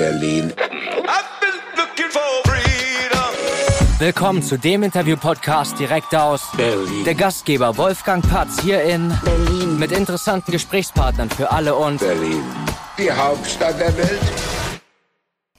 Berlin. Willkommen zu dem Interview-Podcast direkt aus Berlin. Der Gastgeber Wolfgang Patz hier in Berlin. mit interessanten Gesprächspartnern für alle und Berlin. Die Hauptstadt der Welt.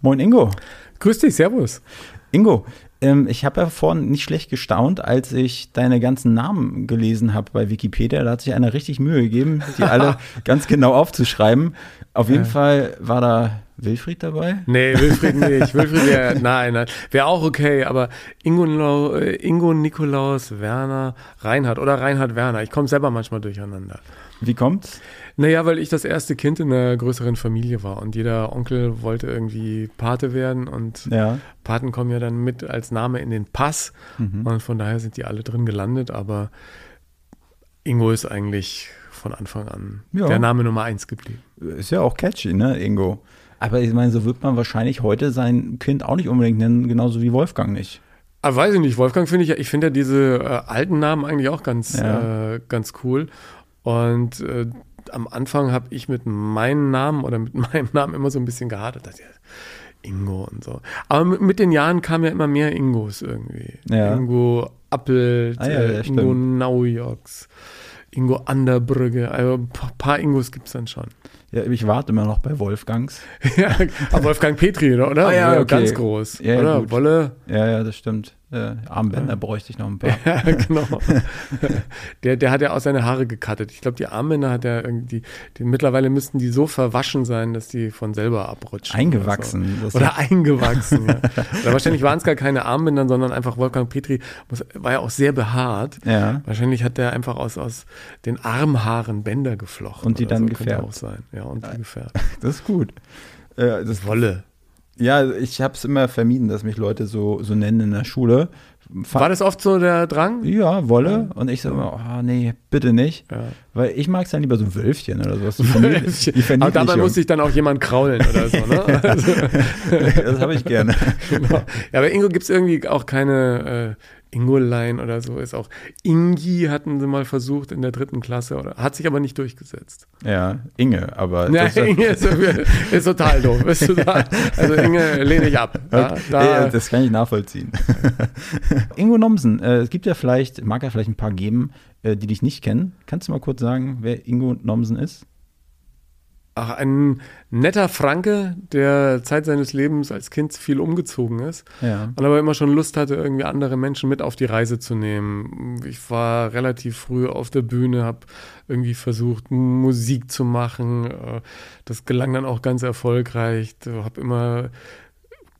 Moin Ingo. Grüß dich, Servus. Ingo, ähm, ich habe ja vorhin nicht schlecht gestaunt, als ich deine ganzen Namen gelesen habe bei Wikipedia. Da hat sich einer richtig Mühe gegeben, die alle ganz genau aufzuschreiben. Auf jeden Fall war da Wilfried dabei. Nee, Wilfried nicht. Wilfried wäre, nein, nein. Wäre auch okay, aber Ingo, äh, Ingo Nikolaus Werner Reinhard oder Reinhard Werner. Ich komme selber manchmal durcheinander. Wie kommt's? Naja, weil ich das erste Kind in einer größeren Familie war und jeder Onkel wollte irgendwie Pate werden und Ja. Paten kommen ja dann mit als Name in den Pass und von daher sind die alle drin gelandet, aber Ingo ist eigentlich von Anfang an Ja. der Name Nummer eins geblieben. Ist ja auch catchy, ne, Ingo? Aber ich meine, so wird man wahrscheinlich heute sein Kind auch nicht unbedingt nennen, genauso wie Wolfgang nicht. Ah, weiß ich nicht, Wolfgang finde ich ja, ich finde ja diese äh, alten Namen eigentlich auch ganz, Ja. äh, ganz cool. Und äh, am Anfang habe ich mit meinem Namen oder mit meinem Namen immer so ein bisschen gehadert. Dachte, ja, Ingo und so. Aber mit, mit den Jahren kamen ja immer mehr Ingos irgendwie. Ja. Ingo Appelt, Ah ja, äh, Ingo stimmt. Naujoks, Ingo Anderbrügge. Also ein paar Ingos gibt es dann schon. Ja, ich warte immer noch bei Wolfgangs. ja, Wolfgang Petri, oder? Ah ja, okay. Ganz groß. Ja, ja, oder? gut. Wolle. Ja, ja, das stimmt. Äh, Armbänder bräuchte ich noch ein paar. Ja, genau. der, der hat ja auch seine Haare gekattet. Ich glaube, die Armbänder hat er irgendwie, die, mittlerweile müssten die so verwaschen sein, dass die von selber abrutschen. Eingewachsen. Oder, so. oder eingewachsen. ja. Oder wahrscheinlich waren es gar keine Armbänder, sondern einfach Wolfgang Petri muss, war ja auch sehr behaart. Ja. Wahrscheinlich hat der einfach aus, aus den Armhaaren Bänder geflochten. Und die dann so, könnte gefärbt. auch sein. Ja, und die gefärbt. Das ist gut. Äh, das Wolle. Ja, ich habe es immer vermieden, dass mich Leute so, so nennen in der Schule. War das oft so der Drang? Ja, Wolle. Und ich immer, oh nee, bitte nicht. Ja. Weil ich mag es dann lieber so Wölfchen oder sowas. Verniedl- die Aber dabei muss sich dann auch jemand kraulen oder so, ne? Also, das habe ich gerne. Genau. Ja, aber Ingo gibt es irgendwie auch keine äh, Ingolein oder so. Ist auch Ingi hatten sie mal versucht in der dritten Klasse, oder hat sich aber nicht durchgesetzt. Ja, Inge, aber Ja, Inge ist, ist total doof. Ist total, also Inge lehne ich ab. Da, da, Ja, das kann ich nachvollziehen. Ingo Nomsen, äh, es gibt ja vielleicht, mag ja vielleicht ein paar geben, äh, die dich nicht kennen. Kannst du mal kurz sagen, wer Ingo Nomsen ist? Ach, ein netter Franke, der Zeit seines Lebens als Kind viel umgezogen ist Ja. und aber immer schon Lust hatte, irgendwie andere Menschen mit auf die Reise zu nehmen. Ich war relativ früh auf der Bühne, habe irgendwie versucht, Musik zu machen. Äh, Das gelang dann auch ganz erfolgreich. Habe immer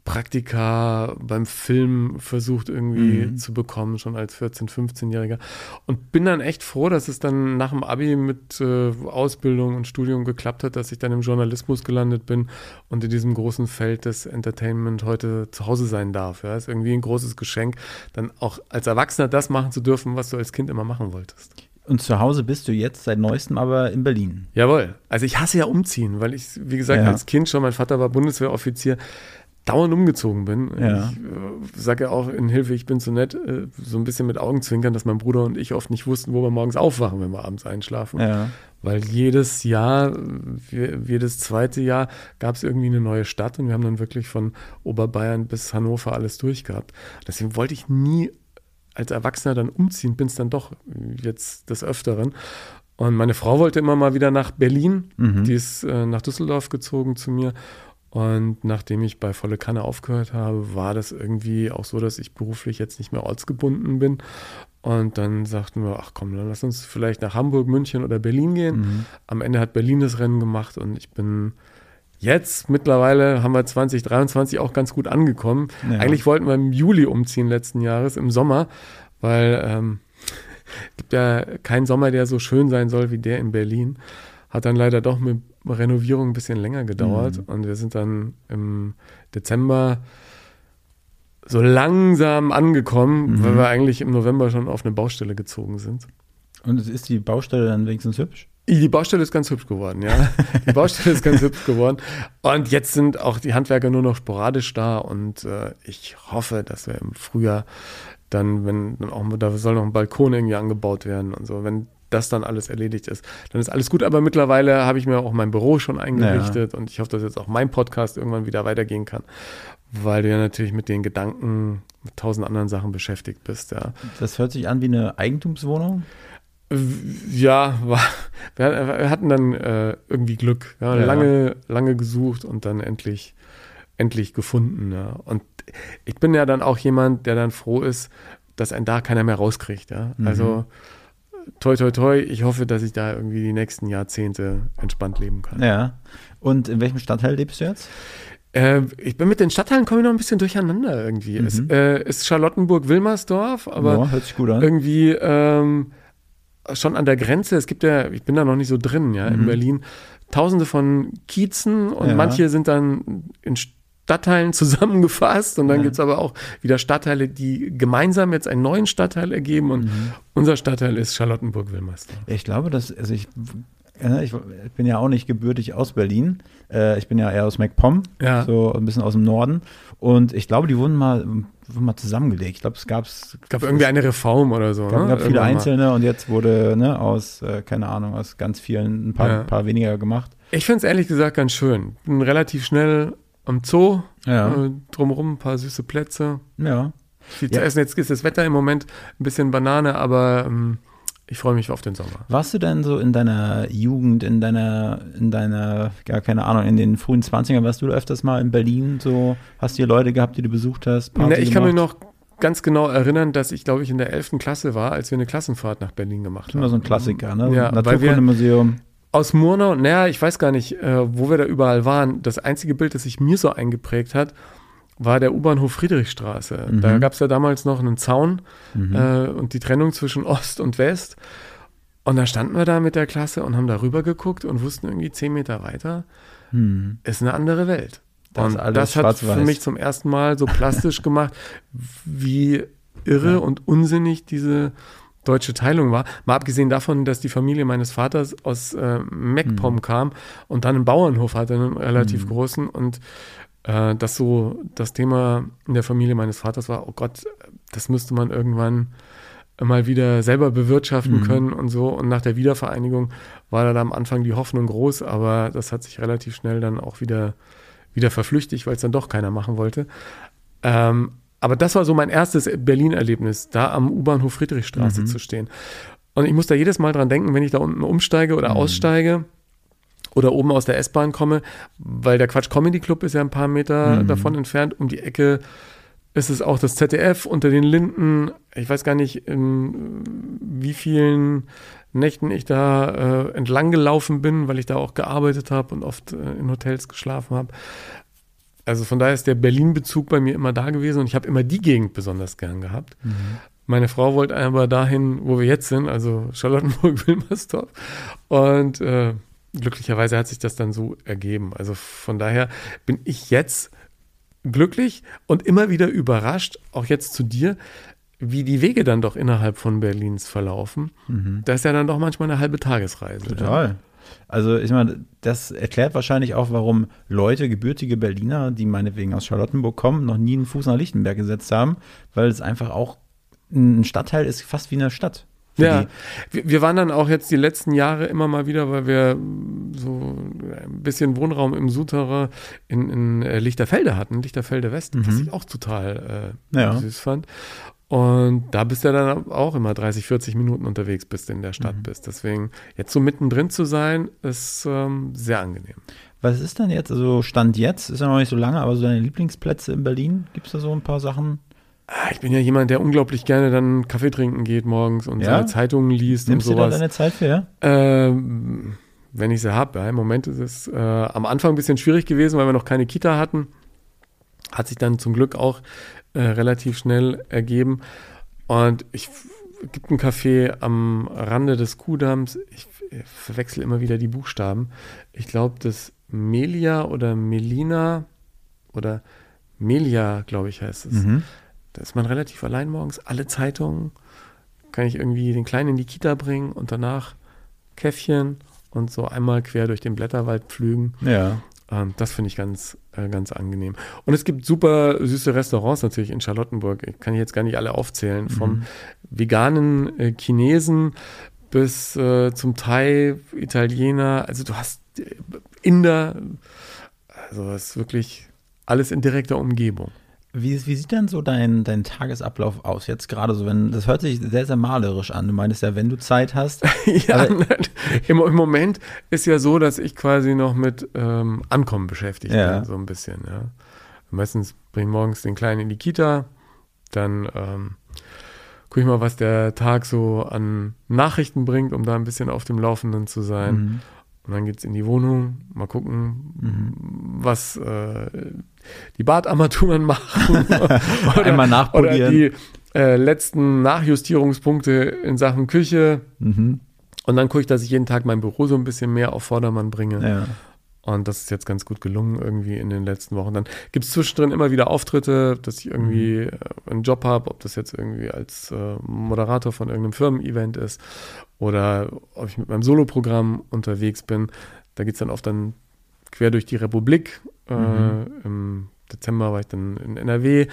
Praktika beim Film versucht irgendwie Mhm. zu bekommen, schon als 14-, 15-Jähriger. Und bin dann echt froh, dass es dann nach dem Abi mit äh, Ausbildung und Studium geklappt hat, dass ich dann im Journalismus gelandet bin und in diesem großen Feld des Entertainment heute zu Hause sein darf. Ja, ist irgendwie ein großes Geschenk, dann auch als Erwachsener das machen zu dürfen, was du als Kind immer machen wolltest. Und zu Hause bist du jetzt seit neuestem aber in Berlin. Jawohl. Also ich hasse ja umziehen, weil ich, wie gesagt, Ja. als Kind schon, mein Vater war Bundeswehroffizier, dauernd umgezogen bin. Ja. Ich äh, sage ja auch in Hilfe, ich bin so nett, äh, so ein bisschen mit Augenzwinkern, dass mein Bruder und ich oft nicht wussten, wo wir morgens aufwachen, wenn wir abends einschlafen. Ja. Weil jedes Jahr, jedes zweite Jahr gab es irgendwie eine neue Stadt und wir haben dann wirklich von Oberbayern bis Hannover alles durchgehabt. Deswegen wollte ich nie als Erwachsener dann umziehen, bin es dann doch jetzt des Öfteren. Und meine Frau wollte immer mal wieder nach Berlin. Die ist äh, nach Düsseldorf gezogen zu mir. Und nachdem ich bei Volle Kanne aufgehört habe, war das irgendwie auch so, dass ich beruflich jetzt nicht mehr ortsgebunden bin. Und dann sagten wir, ach komm, dann lass uns vielleicht nach Hamburg, München oder Berlin gehen. Am Ende hat Berlin das Rennen gemacht und ich bin jetzt mittlerweile haben wir 2023 auch ganz gut angekommen. Ja. Eigentlich wollten wir im Juli umziehen letzten Jahres, im Sommer, weil ähm, gibt ja keinen Sommer, der so schön sein soll wie der in Berlin. Hat dann leider doch mit Renovierung ein bisschen länger gedauert und wir sind dann im Dezember so langsam angekommen, weil wir eigentlich im November schon auf eine Baustelle gezogen sind. Und ist die Baustelle dann wenigstens hübsch? Die Baustelle ist ganz hübsch geworden, ja. Die Baustelle ist ganz hübsch geworden. Und jetzt sind auch die Handwerker nur noch sporadisch da und äh, ich hoffe, dass wir im Frühjahr dann, wenn dann auch da soll noch ein Balkon irgendwie angebaut werden und so, wenn das dann alles erledigt ist, dann ist alles gut. Aber mittlerweile habe ich mir auch mein Büro schon eingerichtet ja. und ich hoffe, dass jetzt auch mein Podcast irgendwann wieder weitergehen kann, weil du ja natürlich mit den Gedanken, mit tausend anderen Sachen beschäftigt bist. Ja. Das hört sich an wie eine Eigentumswohnung. Ja, war, wir, hatten dann äh, irgendwie Glück. Ja, ja. Lange, lange gesucht und dann endlich, endlich gefunden. Ja. Und ich bin ja dann auch jemand, der dann froh ist, dass ein da keiner mehr rauskriegt. Ja. Mhm. Toi, toi, toi, ich hoffe, dass ich da irgendwie die nächsten Jahrzehnte entspannt leben kann. Ja. Und in welchem Stadtteil lebst du jetzt? Äh, ich bin mit den Stadtteilen komme ich noch ein bisschen durcheinander irgendwie. Mhm. Es äh, ist Charlottenburg-Wilmersdorf, aber ja, hört sich gut an. irgendwie ähm, schon an der Grenze. Es gibt ja, ich bin da noch nicht so drin, ja, mhm. in Berlin, tausende von Kiezen und ja. manche sind dann in Stadtteilen zusammengefasst und dann ja. gibt es aber auch wieder Stadtteile, die gemeinsam jetzt einen neuen Stadtteil ergeben und mhm. unser Stadtteil ist Charlottenburg-Wilmersdorf. Ich glaube, dass, also ich ich bin ja auch nicht gebürtig aus Berlin. Äh, ich bin ja eher aus MacPom, ja. so ein bisschen aus dem Norden. Und ich glaube, die wurden mal, wurden mal zusammengelegt. Ich glaube, es gab's, gab irgendwie eine Reform oder so. Es gab, ne? gab viele einzelne mal. und jetzt wurde ne, aus, äh, keine Ahnung, aus ganz vielen ein paar, ja. paar weniger gemacht. Ich finde es ehrlich gesagt ganz schön. Bin relativ schnell am Zoo, ja. äh, drumherum ein paar süße Plätze. Ja. Viel zu essen. Jetzt ist das Wetter im Moment ein bisschen Banane, aber ähm, ich freue mich auf den Sommer. Warst du denn so in deiner Jugend, in deiner, in deiner, gar keine Ahnung, in den frühen 20ern, warst du öfters mal in Berlin? So, hast du hier Leute gehabt, die du besucht hast? Ne, ich kann mich noch ganz genau erinnern, dass ich, glaube ich, in der 11. Klasse war, als wir eine Klassenfahrt nach Berlin gemacht haben. Immer so ein Klassiker, ne? Ja, Naturkundemuseum. Aus Murnau, naja, ich weiß gar nicht, äh, wo wir da überall waren. Das einzige Bild, das sich mir so eingeprägt hat, war der U-Bahnhof Friedrichstraße. Mhm. Da gab es ja damals noch einen Zaun mhm. äh, und die Trennung zwischen Ost und West. Und da standen wir da mit der Klasse und haben da rüber geguckt und wussten irgendwie zehn Meter weiter, mhm. ist eine andere Welt. Das, und das hat für mich zum ersten Mal so plastisch gemacht, wie irre ja. und unsinnig diese deutsche Teilung war. Mal abgesehen davon, dass die Familie meines Vaters aus äh, MacPom mhm. kam und dann einen Bauernhof hatte, einen relativ mhm. großen und äh, dass so das Thema in der Familie meines Vaters war, oh Gott, das müsste man irgendwann mal wieder selber bewirtschaften mhm. können und so. Und nach der Wiedervereinigung war da am Anfang die Hoffnung groß, aber das hat sich relativ schnell dann auch wieder, wieder verflüchtigt, weil es dann doch keiner machen wollte. Ähm, aber das war so mein erstes Berlin-Erlebnis, da am U-Bahnhof Friedrichstraße mhm. zu stehen. Und ich muss da jedes Mal dran denken, wenn ich da unten umsteige oder mhm. aussteige, oder oben aus der S-Bahn komme, weil der Quatsch Comedy Club ist ja ein paar Meter mhm. davon entfernt. Um die Ecke ist es auch das ZDF unter den Linden. Ich weiß gar nicht, in wie vielen Nächten ich da äh, entlang gelaufen bin, weil ich da auch gearbeitet habe und oft äh, in Hotels geschlafen habe. Also von daher ist der Berlin-Bezug bei mir immer da gewesen und ich habe immer die Gegend besonders gern gehabt. Mhm. Meine Frau wollte aber dahin, wo wir jetzt sind, also Charlottenburg-Wilmersdorf. Und äh, glücklicherweise hat sich das dann so ergeben. Also von daher bin ich jetzt glücklich und immer wieder überrascht, auch jetzt zu dir, wie die Wege dann doch innerhalb von Berlins verlaufen. Mhm. Das ist ja dann doch manchmal eine halbe Tagesreise. Total. Ja. Also ich meine, das erklärt wahrscheinlich auch, warum Leute, gebürtige Berliner, die meinetwegen aus Charlottenburg kommen, noch nie einen Fuß nach Lichtenberg gesetzt haben, weil es einfach auch ein Stadtteil ist, fast wie eine Stadt. Ja, wir, wir, waren dann auch jetzt die letzten Jahre immer mal wieder, weil wir so ein bisschen Wohnraum im Suterer in, in äh, Lichterfelde hatten, Lichterfelde West, mhm. was ich auch total äh, ja. süß fand. Und da bist du dann auch immer 30, 40 Minuten unterwegs, bis du in der Stadt mhm. bist. Deswegen jetzt so mittendrin zu sein, ist ähm, sehr angenehm. Was ist denn jetzt, also Stand jetzt, ist ja noch nicht so lange, aber so deine Lieblingsplätze in Berlin? Gibt es da so ein paar Sachen? Ah, ich bin ja jemand, der unglaublich gerne dann Kaffee trinken geht morgens und ja? Zeitungen liest Nimmst und sowas. Nimmst du da deine Zeit für, ja? Ähm, wenn ich sie habe. Ja, Im Moment ist es äh, am Anfang ein bisschen schwierig gewesen, weil wir noch keine Kita hatten. Hat sich dann zum Glück auch äh, relativ schnell ergeben. Und ich gibt einen Café am Rande des Kuhdamms. Ich, ich verwechsel immer wieder die Buchstaben. Ich glaube, das Melia oder Melina oder Melia, glaube ich, heißt es. Mhm. Da ist man relativ allein morgens. Alle Zeitungen kann ich irgendwie den Kleinen in die Kita bringen und danach Käffchen und so einmal quer durch den Blätterwald pflügen. Ja. Ähm, das finde ich ganz, äh, ganz angenehm. Und es gibt super süße Restaurants natürlich in Charlottenburg. Ich kann jetzt gar nicht alle aufzählen. Vom mhm. veganen äh, Chinesen bis äh, zum Thai, Italiener, also du hast äh, Inder, also es ist wirklich alles in direkter Umgebung. Wie, wie sieht denn so dein, dein Tagesablauf aus? Jetzt gerade so, wenn, das hört sich sehr, sehr malerisch an. Du meinst ja, wenn du Zeit hast. ja, im, im, Moment ist ja so, dass ich quasi noch mit ähm, Ankommen beschäftigt ja. bin, so ein bisschen. Ja. Meistens bringe ich morgens den Kleinen in die Kita, dann ähm, gucke ich mal, was der Tag so an Nachrichten bringt, um da ein bisschen auf dem Laufenden zu sein. Mhm. Und dann geht es in die Wohnung, mal gucken, mhm. was äh, die Badarmaturen machen. oder, Einmal nachpolieren. Oder die äh, letzten Nachjustierungspunkte in Sachen Küche. Mhm. Und dann gucke ich, dass ich jeden Tag mein Büro so ein bisschen mehr auf Vordermann bringe. Ja. Und das ist jetzt ganz gut gelungen irgendwie in den letzten Wochen. Dann gibt es zwischendrin immer wieder Auftritte, dass ich irgendwie mhm. Äh, einen Job habe, ob das jetzt irgendwie als äh, Moderator von irgendeinem Firmen-Event ist oder ob ich mit meinem Soloprogramm unterwegs bin. Da geht es dann oft dann quer durch die Republik. Äh, mhm. Im Dezember war ich dann in NRW.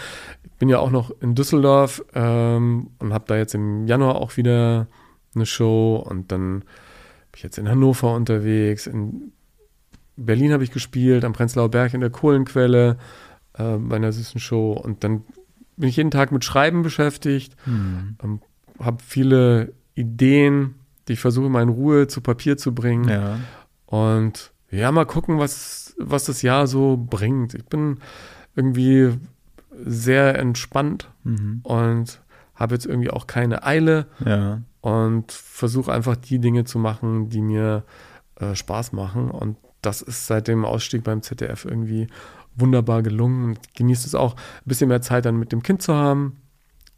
Ich bin ja auch noch in Düsseldorf ähm, und habe da jetzt im Januar auch wieder eine Show und dann bin ich jetzt in Hannover unterwegs, in Berlin habe ich gespielt, am Prenzlauer Berg in der Kohlenquelle äh, bei einer süßen Show. Und dann bin ich jeden Tag mit Schreiben beschäftigt, mhm. ähm, habe viele Ideen, die ich versuche mal in Ruhe zu Papier zu bringen. Ja. Und ja, mal gucken, was, was das Jahr so bringt. Ich bin irgendwie sehr entspannt mhm. und habe jetzt irgendwie auch keine Eile ja. und versuche einfach die Dinge zu machen, die mir äh, Spaß machen. Und das ist seit dem Ausstieg beim ZDF irgendwie wunderbar gelungen und genießt es auch, ein bisschen mehr Zeit dann mit dem Kind zu haben.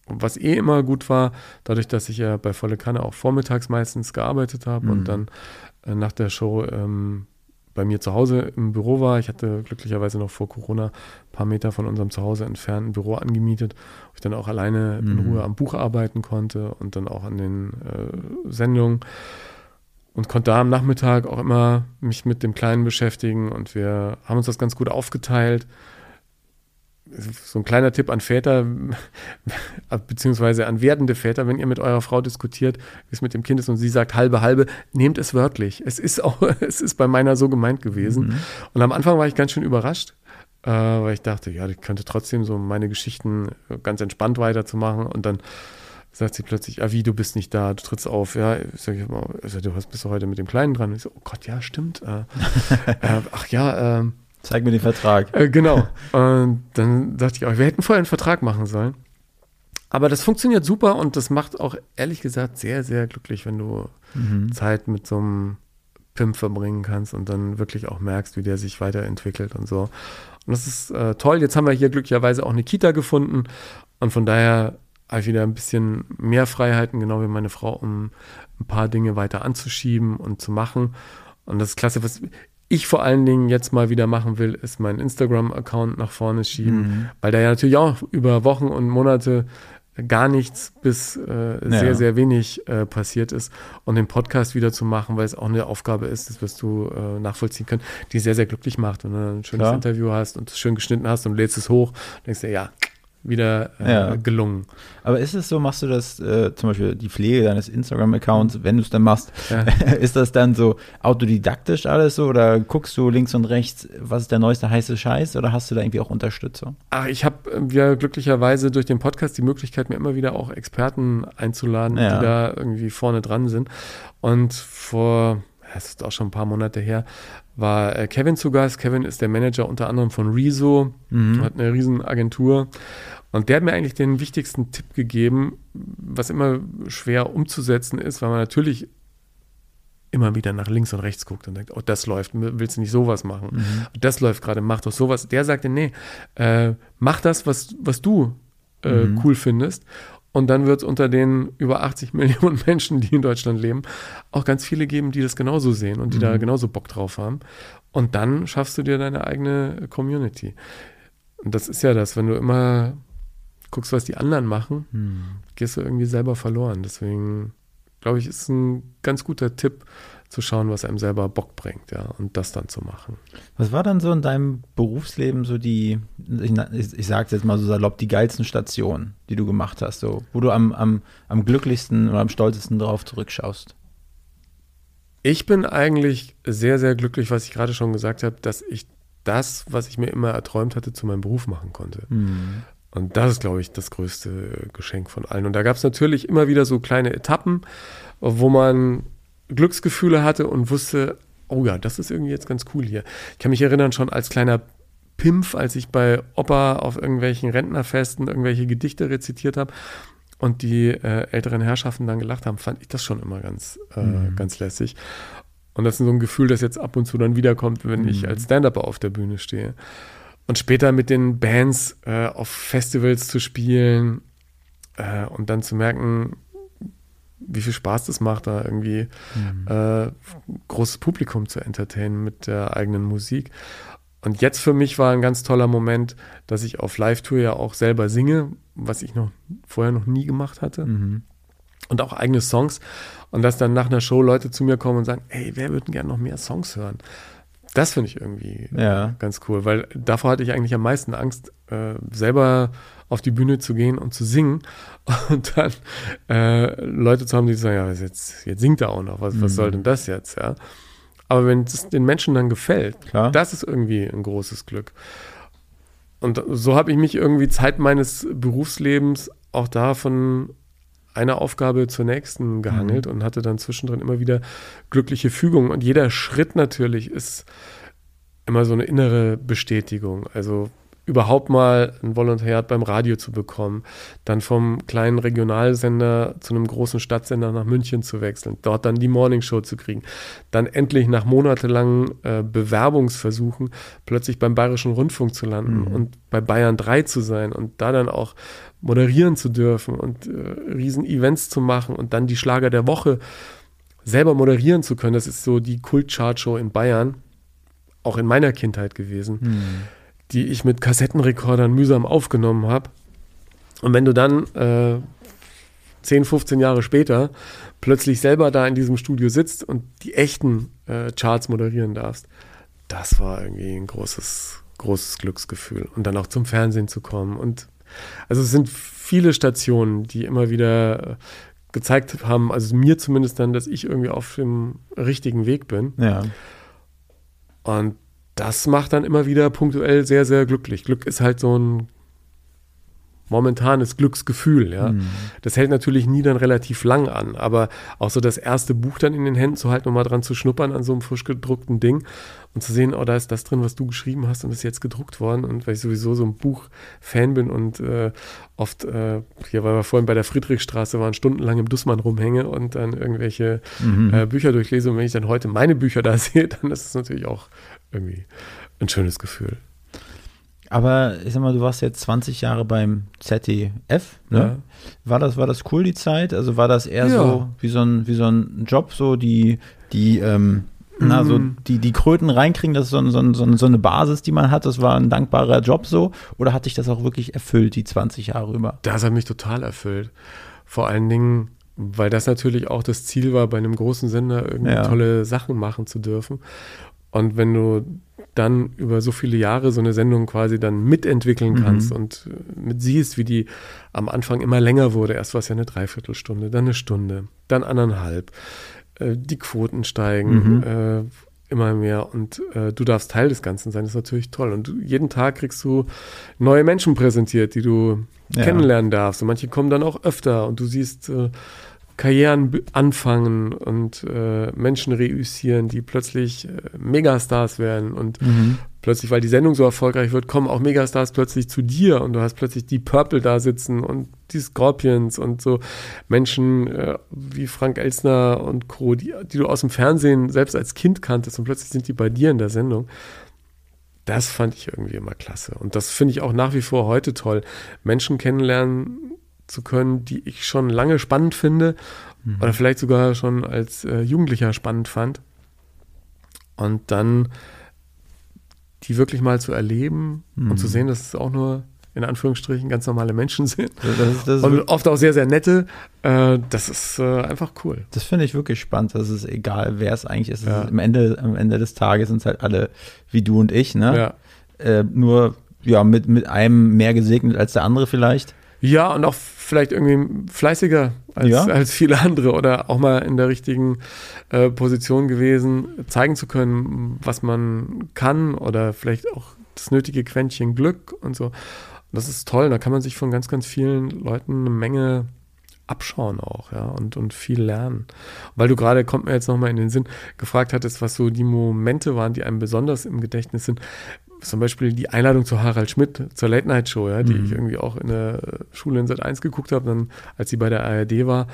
Was eh immer gut war, dadurch, dass ich ja bei Volle Kanne auch vormittags meistens gearbeitet habe mhm. und dann äh, nach der Show ähm, bei mir zu Hause im Büro war. Ich hatte glücklicherweise noch vor Corona ein paar Meter von unserem Zuhause entfernt ein Büro angemietet, wo ich dann auch alleine mhm. in Ruhe am Buch arbeiten konnte und dann auch an den äh, Sendungen und konnte da am Nachmittag auch immer mich mit dem Kleinen beschäftigen und wir haben uns das ganz gut aufgeteilt. So ein kleiner Tipp an Väter, beziehungsweise an werdende Väter, wenn ihr mit eurer Frau diskutiert, wie es mit dem Kind ist und sie sagt halbe, halbe, nehmt es wörtlich. Es ist auch, es ist bei meiner so gemeint gewesen. Mhm. Und am Anfang war ich ganz schön überrascht, äh, weil ich dachte, ja, ich könnte trotzdem so meine Geschichten ganz entspannt weiterzumachen und dann sagt sie plötzlich, ah wie, du bist nicht da, du trittst auf. Ja, ich sage, also, du bist du heute mit dem Kleinen dran. Und ich so, oh Gott, ja, stimmt. Äh, äh, ach ja, äh, Zeig mir den Vertrag. Äh, genau. Und dann dachte ich auch, wir hätten vorher einen Vertrag machen sollen. Aber das funktioniert super und das macht auch ehrlich gesagt sehr, sehr glücklich, wenn du mhm. Zeit mit so einem Pimp verbringen kannst und dann wirklich auch merkst, wie der sich weiterentwickelt und so. Und das ist äh, toll. Jetzt haben wir hier glücklicherweise auch eine Kita gefunden und von daher habe ich wieder ein bisschen mehr Freiheiten, genau wie meine Frau, um ein paar Dinge weiter anzuschieben und zu machen. Und das ist klasse. Was ich vor allen Dingen jetzt mal wieder machen will, ist meinen Instagram-Account nach vorne schieben, mhm. weil da ja natürlich auch über Wochen und Monate gar nichts bis äh, sehr, ja. sehr wenig äh, passiert ist und den Podcast wieder zu machen, weil es auch eine Aufgabe ist, das wirst du äh, nachvollziehen können, die sehr, sehr glücklich macht. Wenn du ein schönes Klar. Interview hast und es schön geschnitten hast und lädst es hoch, denkst du, ja, wieder äh, ja. gelungen. Aber ist es so, machst du das, äh, zum Beispiel die Pflege deines Instagram-Accounts, wenn du es dann machst, ja. ist das dann so autodidaktisch alles so oder guckst du links und rechts, was ist der neueste heiße Scheiß oder hast du da irgendwie auch Unterstützung? Ach, ich habe ja glücklicherweise durch den Podcast die Möglichkeit, mir immer wieder auch Experten einzuladen, ja. die da irgendwie vorne dran sind. Und vor es ist auch schon ein paar Monate her, war äh, Kevin zu Gast. Kevin ist der Manager unter anderem von Rezo, mhm. hat eine riesen Agentur. Und der hat mir eigentlich den wichtigsten Tipp gegeben, was immer schwer umzusetzen ist, weil man natürlich immer wieder nach links und rechts guckt und denkt, oh, das läuft, willst du nicht sowas machen? Mhm. Das läuft gerade, mach doch sowas. Der sagte, nee, äh, mach das, was, was du äh, mhm. cool findest. Und dann wird es unter den über 80 Millionen Menschen, die in Deutschland leben, auch ganz viele geben, die das genauso sehen und die mhm. da genauso Bock drauf haben. Und dann schaffst du dir deine eigene Community. Und das ist ja das, wenn du immer guckst, was die anderen machen, mhm. gehst du irgendwie selber verloren. Deswegen glaube ich, ist ein ganz guter Tipp, zu schauen, was einem selber Bock bringt, ja, und das dann zu machen. Was war dann so in deinem Berufsleben so die, ich, ich sage jetzt mal so salopp, die geilsten Stationen, die du gemacht hast, so, wo du am, am, am glücklichsten oder am stolzesten drauf zurückschaust? Ich bin eigentlich sehr, sehr glücklich, was ich gerade schon gesagt habe, dass ich das, was ich mir immer erträumt hatte, zu meinem Beruf machen konnte. Mhm. Und das ist, glaube ich, das größte Geschenk von allen. Und da gab es natürlich immer wieder so kleine Etappen, wo man Glücksgefühle hatte und wusste, oh ja, das ist irgendwie jetzt ganz cool hier. Ich kann mich erinnern, schon als kleiner Pimpf, als ich bei Opa auf irgendwelchen Rentnerfesten irgendwelche Gedichte rezitiert habe und die äh, älteren Herrschaften dann gelacht haben, fand ich das schon immer ganz, äh, mhm. ganz lässig. Und das ist so ein Gefühl, das jetzt ab und zu dann wiederkommt, wenn mhm. ich als Stand-Upper auf der Bühne stehe. Und später mit den Bands äh, auf Festivals zu spielen äh, und dann zu merken, wie viel Spaß das macht, da irgendwie mhm. äh, großes Publikum zu entertainen mit der eigenen Musik. Und jetzt für mich war ein ganz toller Moment, dass ich auf Live-Tour ja auch selber singe, was ich noch vorher noch nie gemacht hatte. Mhm. Und auch eigene Songs. Und dass dann nach einer Show Leute zu mir kommen und sagen, ey, wer würde gerne noch mehr Songs hören? Das finde ich irgendwie ja. ganz cool, weil davor hatte ich eigentlich am meisten Angst, äh, selber auf die Bühne zu gehen und zu singen und dann äh, Leute zu haben, die sagen, ja, jetzt, jetzt singt er auch noch, was, mhm. was soll denn das jetzt, ja? Aber wenn es den Menschen dann gefällt, Klar. das ist irgendwie ein großes Glück. Und so habe ich mich irgendwie Zeit meines Berufslebens auch da von einer Aufgabe zur nächsten gehangelt mhm. und hatte dann zwischendrin immer wieder glückliche Fügungen. Und jeder Schritt natürlich ist immer so eine innere Bestätigung. Also überhaupt mal ein Volontariat beim Radio zu bekommen, dann vom kleinen Regionalsender zu einem großen Stadtsender nach München zu wechseln, dort dann die Morningshow zu kriegen, dann endlich nach monatelangen äh, Bewerbungsversuchen plötzlich beim Bayerischen Rundfunk zu landen mhm. und bei Bayern 3 zu sein und da dann auch moderieren zu dürfen und äh, riesen Events zu machen und dann die Schlager der Woche selber moderieren zu können. Das ist so die Kult-Chart-Show in Bayern, auch in meiner Kindheit gewesen. Mhm die ich mit Kassettenrekordern mühsam aufgenommen habe. Und wenn du dann äh, 10, 15 Jahre später plötzlich selber da in diesem Studio sitzt und die echten äh, Charts moderieren darfst, das war irgendwie ein großes, großes Glücksgefühl. Und dann auch zum Fernsehen zu kommen. Und also es sind viele Stationen, die immer wieder äh, gezeigt haben, also mir zumindest dann, dass ich irgendwie auf dem richtigen Weg bin. Ja. Und das macht dann immer wieder punktuell sehr, sehr glücklich. Glück ist halt so ein momentanes Glücksgefühl, ja. Mhm. Das hält natürlich nie dann relativ lang an, aber auch so das erste Buch dann in den Händen zu halten und mal dran zu schnuppern an so einem frisch gedruckten Ding und zu sehen, oh, da ist das drin, was du geschrieben hast und ist jetzt gedruckt worden und weil ich sowieso so ein Buch-Fan bin und äh, oft, äh, hier, weil wir vorhin bei der Friedrichstraße waren, stundenlang im Dussmann rumhänge und dann irgendwelche mhm. äh, Bücher durchlese und wenn ich dann heute meine Bücher da sehe, dann ist es natürlich auch irgendwie ein schönes Gefühl. Aber ich sag mal, du warst jetzt 20 Jahre beim ZDF, ne? Ja. War das, war das cool, die Zeit? Also war das eher ja. so wie so ein, wie so ein Job, so die, die, ähm, na, so mhm. die, die Kröten reinkriegen, das ist so, so, so, so eine Basis, die man hat, das war ein dankbarer Job so? Oder hat dich das auch wirklich erfüllt, die 20 Jahre über? Das hat mich total erfüllt. Vor allen Dingen, weil das natürlich auch das Ziel war, bei einem großen Sender irgendwie ja. tolle Sachen machen zu dürfen. Und wenn du dann über so viele Jahre so eine Sendung quasi dann mitentwickeln mhm. kannst mhm. und äh, mit siehst, wie die am Anfang immer länger wurde. Erst war es ja eine Dreiviertelstunde, dann eine Stunde, dann anderthalb. Äh, die Quoten steigen mhm. äh, immer mehr und äh, du darfst Teil des Ganzen sein. Das ist natürlich toll. Und du, jeden Tag kriegst du neue Menschen präsentiert, die du ja. kennenlernen darfst. Und manche kommen dann auch öfter und du siehst äh, Karrieren anfangen und äh, Menschen reüssieren, die plötzlich äh, Megastars werden und mhm. plötzlich, weil die Sendung so erfolgreich wird, kommen auch Megastars plötzlich zu dir und du hast plötzlich die Purple da sitzen und die Scorpions und so Menschen äh, wie Frank Elsner und Co., die, die du aus dem Fernsehen selbst als Kind kanntest und plötzlich sind die bei dir in der Sendung. Das fand ich irgendwie immer klasse. Und das finde ich auch nach wie vor heute toll. Menschen kennenlernen, zu können, die ich schon lange spannend finde mhm. oder vielleicht sogar schon als äh, Jugendlicher spannend fand. Und dann die wirklich mal zu erleben mhm. und zu mhm. sehen, dass es auch nur in Anführungsstrichen ganz normale Menschen sind. Das ist, das und oft auch sehr, sehr nette. Äh, das ist äh, einfach cool. Das finde ich wirklich spannend. Das ist egal, wer es eigentlich ist. Ja. ist am, Ende, am Ende des Tages sind es halt alle wie du und ich. Ne? Ja. Äh, nur ja, mit, mit einem mehr gesegnet als der andere vielleicht. Ja, und auch vielleicht irgendwie fleißiger als, Ja. als viele andere oder auch mal in der richtigen äh, Position gewesen, zeigen zu können, was man kann oder vielleicht auch das nötige Quäntchen Glück und so. Und das ist toll, da kann man sich von ganz, ganz vielen Leuten eine Menge abschauen auch, ja, und, und viel lernen. Weil du gerade, kommt mir jetzt nochmal in den Sinn, gefragt hattest, was so die Momente waren, die einem besonders im Gedächtnis sind. Zum Beispiel die Einladung zu Harald Schmidt zur Late Night Show, ja, die Mhm. ich irgendwie auch in der Schule in Sat 1 geguckt habe, dann, als sie bei der ARD war,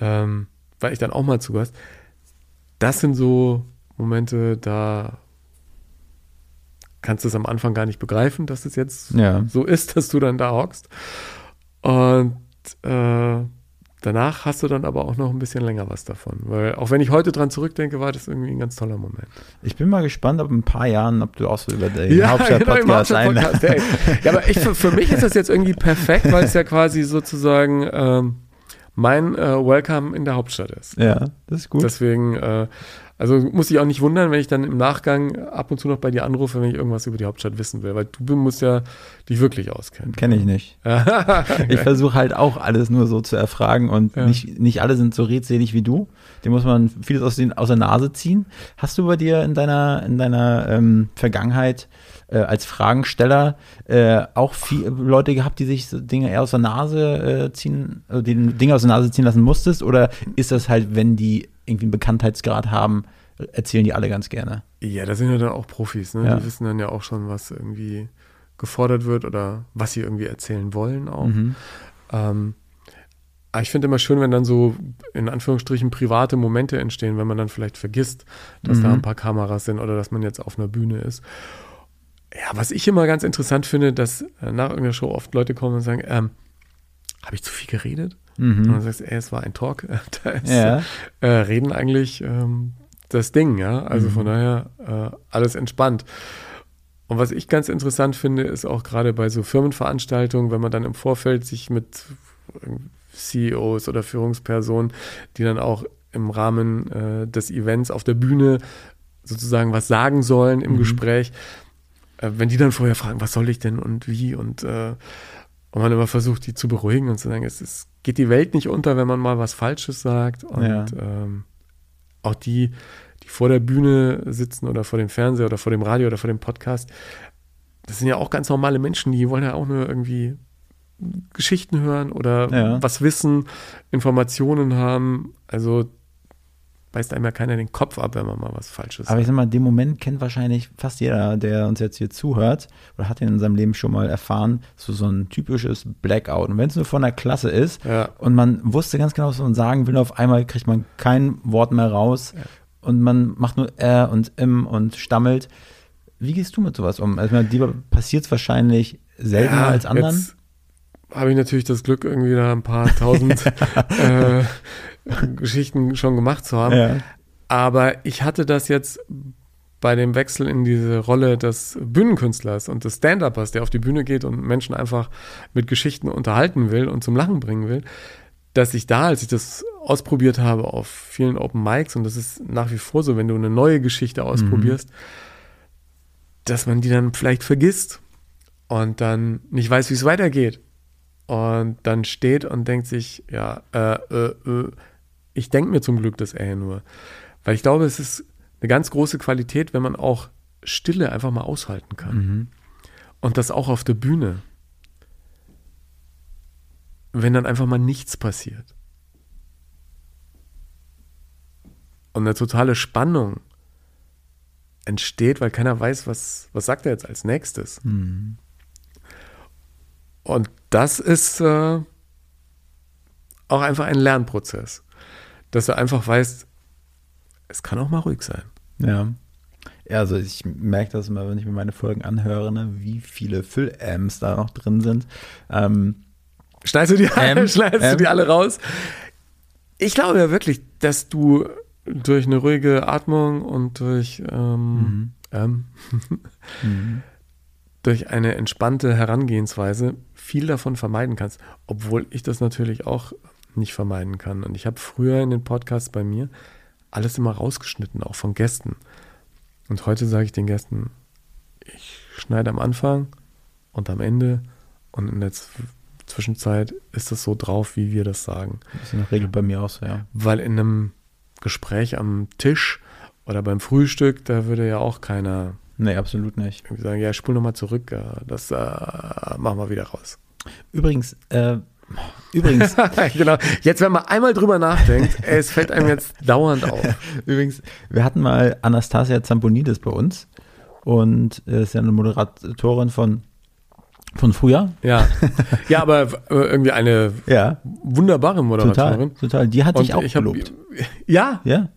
ähm, war ich dann auch mal zu Gast. Das sind so Momente, da kannst du es am Anfang gar nicht begreifen, dass es jetzt Ja. so ist, dass du dann da hockst. Und äh, danach hast du dann aber auch noch ein bisschen länger was davon. Weil auch wenn ich heute dran zurückdenke, war das irgendwie ein ganz toller Moment. Ich bin mal gespannt, ob in ein paar Jahren, ob du auch so über den Hauptstadt-Podcast im ein. Hauptstadt-Podcast, ey. Ja, aber ich, für, für mich ist das jetzt irgendwie perfekt, weil es ja quasi sozusagen ähm, mein äh, Welcome in der Hauptstadt ist. Ja, das ist gut. Deswegen, äh, also muss ich auch nicht wundern, wenn ich dann im Nachgang ab und zu noch bei dir anrufe, wenn ich irgendwas über die Hauptstadt wissen will, weil du musst ja dich wirklich auskennen. Kenne ich nicht. Ich versuche halt auch alles nur so zu erfragen und Ja. nicht, nicht alle sind so redselig wie du. Dem muss man vieles aus, den, aus der Nase ziehen. Hast du bei dir in deiner, in deiner ähm, Vergangenheit äh, als Fragensteller äh, auch viele Leute gehabt, die sich so Dinge eher aus der Nase äh, ziehen, äh, die Dinge aus der Nase ziehen lassen musstest? Oder ist das halt, wenn die irgendwie einen Bekanntheitsgrad haben, erzählen die alle ganz gerne? Ja, da sind ja dann auch Profis, ne? Ja. Die wissen dann ja auch schon, was irgendwie gefordert wird oder was sie irgendwie erzählen wollen auch. Mhm. Ähm, aber ich finde immer schön, wenn dann so in Anführungsstrichen private Momente entstehen, wenn man dann vielleicht vergisst, dass Mhm. da ein paar Kameras sind oder dass man jetzt auf einer Bühne ist. Ja, was ich immer ganz interessant finde, dass äh, nach irgendeiner Show oft Leute kommen und sagen, ähm, habe ich zu viel geredet? Und Mhm. sagst du, ey, es war ein Talk. Da ist Ja. äh, Reden eigentlich ähm, das Ding, ja. Also von daher äh, alles entspannt. Und was ich ganz interessant finde, ist auch gerade bei so Firmenveranstaltungen, wenn man dann im Vorfeld sich mit CEOs oder Führungspersonen, die dann auch im Rahmen äh, des Events auf der Bühne sozusagen was sagen sollen im Mhm. Gespräch, äh, wenn die dann vorher fragen, was soll ich denn und wie und äh, und man immer versucht, die zu beruhigen und zu sagen, es ist, geht die Welt nicht unter, wenn man mal was Falsches sagt. Und Ja. ähm, auch die, die vor der Bühne sitzen oder vor dem Fernseher oder vor dem Radio oder vor dem Podcast, das sind ja auch ganz normale Menschen, die wollen ja auch nur irgendwie Geschichten hören oder Ja. was wissen, Informationen haben. Also beißt einem ja keiner den Kopf ab, wenn man mal was Falsches Aber ich sag mal, den Moment kennt wahrscheinlich fast jeder, der uns jetzt hier zuhört oder hat ihn in seinem Leben schon mal erfahren, so, so ein typisches Blackout. Und wenn es nur von der Klasse ist Ja. und man wusste ganz genau, was man sagen will, auf einmal kriegt man kein Wort mehr raus und man macht nur R und M und stammelt. Wie gehst du mit sowas um? Also, dir passiert es wahrscheinlich seltener als anderen. Habe ich natürlich das Glück, irgendwie da ein paar tausend äh, Geschichten schon gemacht zu haben. Ja. Aber ich hatte das jetzt bei dem Wechsel in diese Rolle des Bühnenkünstlers und des Stand-Uppers, der auf die Bühne geht und Menschen einfach mit Geschichten unterhalten will und zum Lachen bringen will, dass ich da, als ich das ausprobiert habe auf vielen Open Mics, und das ist nach wie vor so, wenn du eine neue Geschichte ausprobierst, dass man die dann vielleicht vergisst und dann nicht weiß, wie es weitergeht. Und dann steht und denkt sich, ja, äh, äh, äh, ich denke mir zum Glück das eher nur. Weil ich glaube, es ist eine ganz große Qualität, wenn man auch Stille einfach mal aushalten kann. Mhm. Und das auch auf der Bühne. Wenn dann einfach mal nichts passiert. Und eine totale Spannung entsteht, weil keiner weiß, was, was sagt er jetzt als nächstes. Mhm. Und das ist äh, auch einfach ein Lernprozess. Dass du einfach weißt, es kann auch mal ruhig sein. Ja. Ja, also ich merke das immer, wenn ich mir meine Folgen anhöre, ne, wie viele Füll-Amps da noch drin sind. Ähm, Schneidest du die, Ähm, schneidest du die alle raus? Ich glaube ja wirklich, dass du durch eine ruhige Atmung und durch, ähm, ähm, durch eine entspannte Herangehensweise viel davon vermeiden kannst, obwohl ich das natürlich auch nicht vermeiden kann. Und ich habe früher in den Podcasts bei mir alles immer rausgeschnitten, auch von Gästen. Und heute sage ich den Gästen, ich schneide am Anfang und am Ende und in der Zwischenzeit ist das so drauf, wie wir das sagen. Das ist in der Regel bei mir auch so, ja. Weil in einem Gespräch am Tisch oder beim Frühstück, da würde ja auch keiner Nee, absolut nicht. irgendwie sagen, ja, spul nochmal zurück, äh, das äh, machen wir wieder raus. Übrigens, äh, übrigens, genau. Jetzt, wenn man einmal drüber nachdenkt, es fällt einem jetzt dauernd auf. übrigens, wir hatten mal Anastasia Zamponidis bei uns und äh, ist ja eine Moderatorin von, von früher. Ja, ja aber äh, irgendwie eine Ja, wunderbare total, Moderatorin. total. Die hat dich auch ich hab- gelobt. Ja, Ja,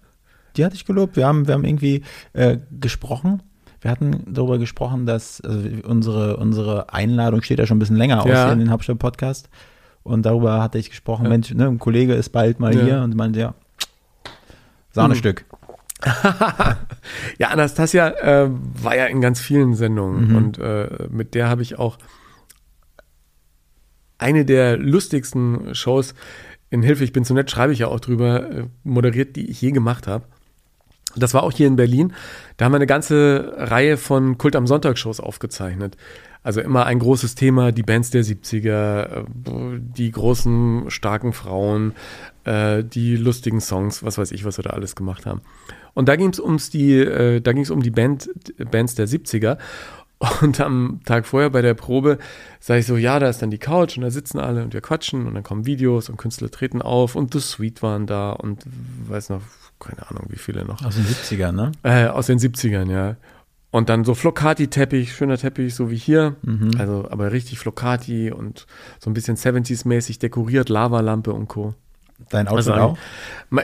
die hatte ich gelobt. Wir haben, wir haben irgendwie äh, gesprochen. Wir hatten darüber gesprochen, dass also unsere, unsere Einladung steht ja schon ein bisschen länger aus Ja. hier in den Hauptstadt-Podcast. Und darüber hatte ich gesprochen, Ja. Mensch, ne, ein Kollege ist bald mal Ja. hier und meinte, ja, Sahnestück. Ja, Anastasia äh, war ja in ganz vielen Sendungen Mhm. und äh, mit der habe ich auch eine der lustigsten Shows in Hilfe, ich bin zu nett, schreibe ich ja auch drüber, äh, moderiert, die ich je gemacht habe. Das war auch hier in Berlin. Da haben wir eine ganze Reihe von Kult am Sonntag-Shows aufgezeichnet. Also immer ein großes Thema, die Bands der 70er, äh, die großen, starken Frauen, äh, die lustigen Songs, was weiß ich, was wir da alles gemacht haben. Und da ging es ums die, äh, da ging es um die Band, Bands der 70er. Und am Tag vorher bei der Probe sage ich so, ja, da ist dann die Couch und da sitzen alle und wir quatschen und dann kommen Videos und Künstler treten auf und The Sweet waren da und weiß noch, keine Ahnung, wie viele noch. Aus den 70ern, ne? Äh, aus den 70ern, ja. Und dann so Flocati-Teppich, schöner Teppich, so wie hier. Also, aber richtig Flocati und so ein bisschen 70s-mäßig dekoriert, Lavalampe und Co. Dein Outfit Also, auch?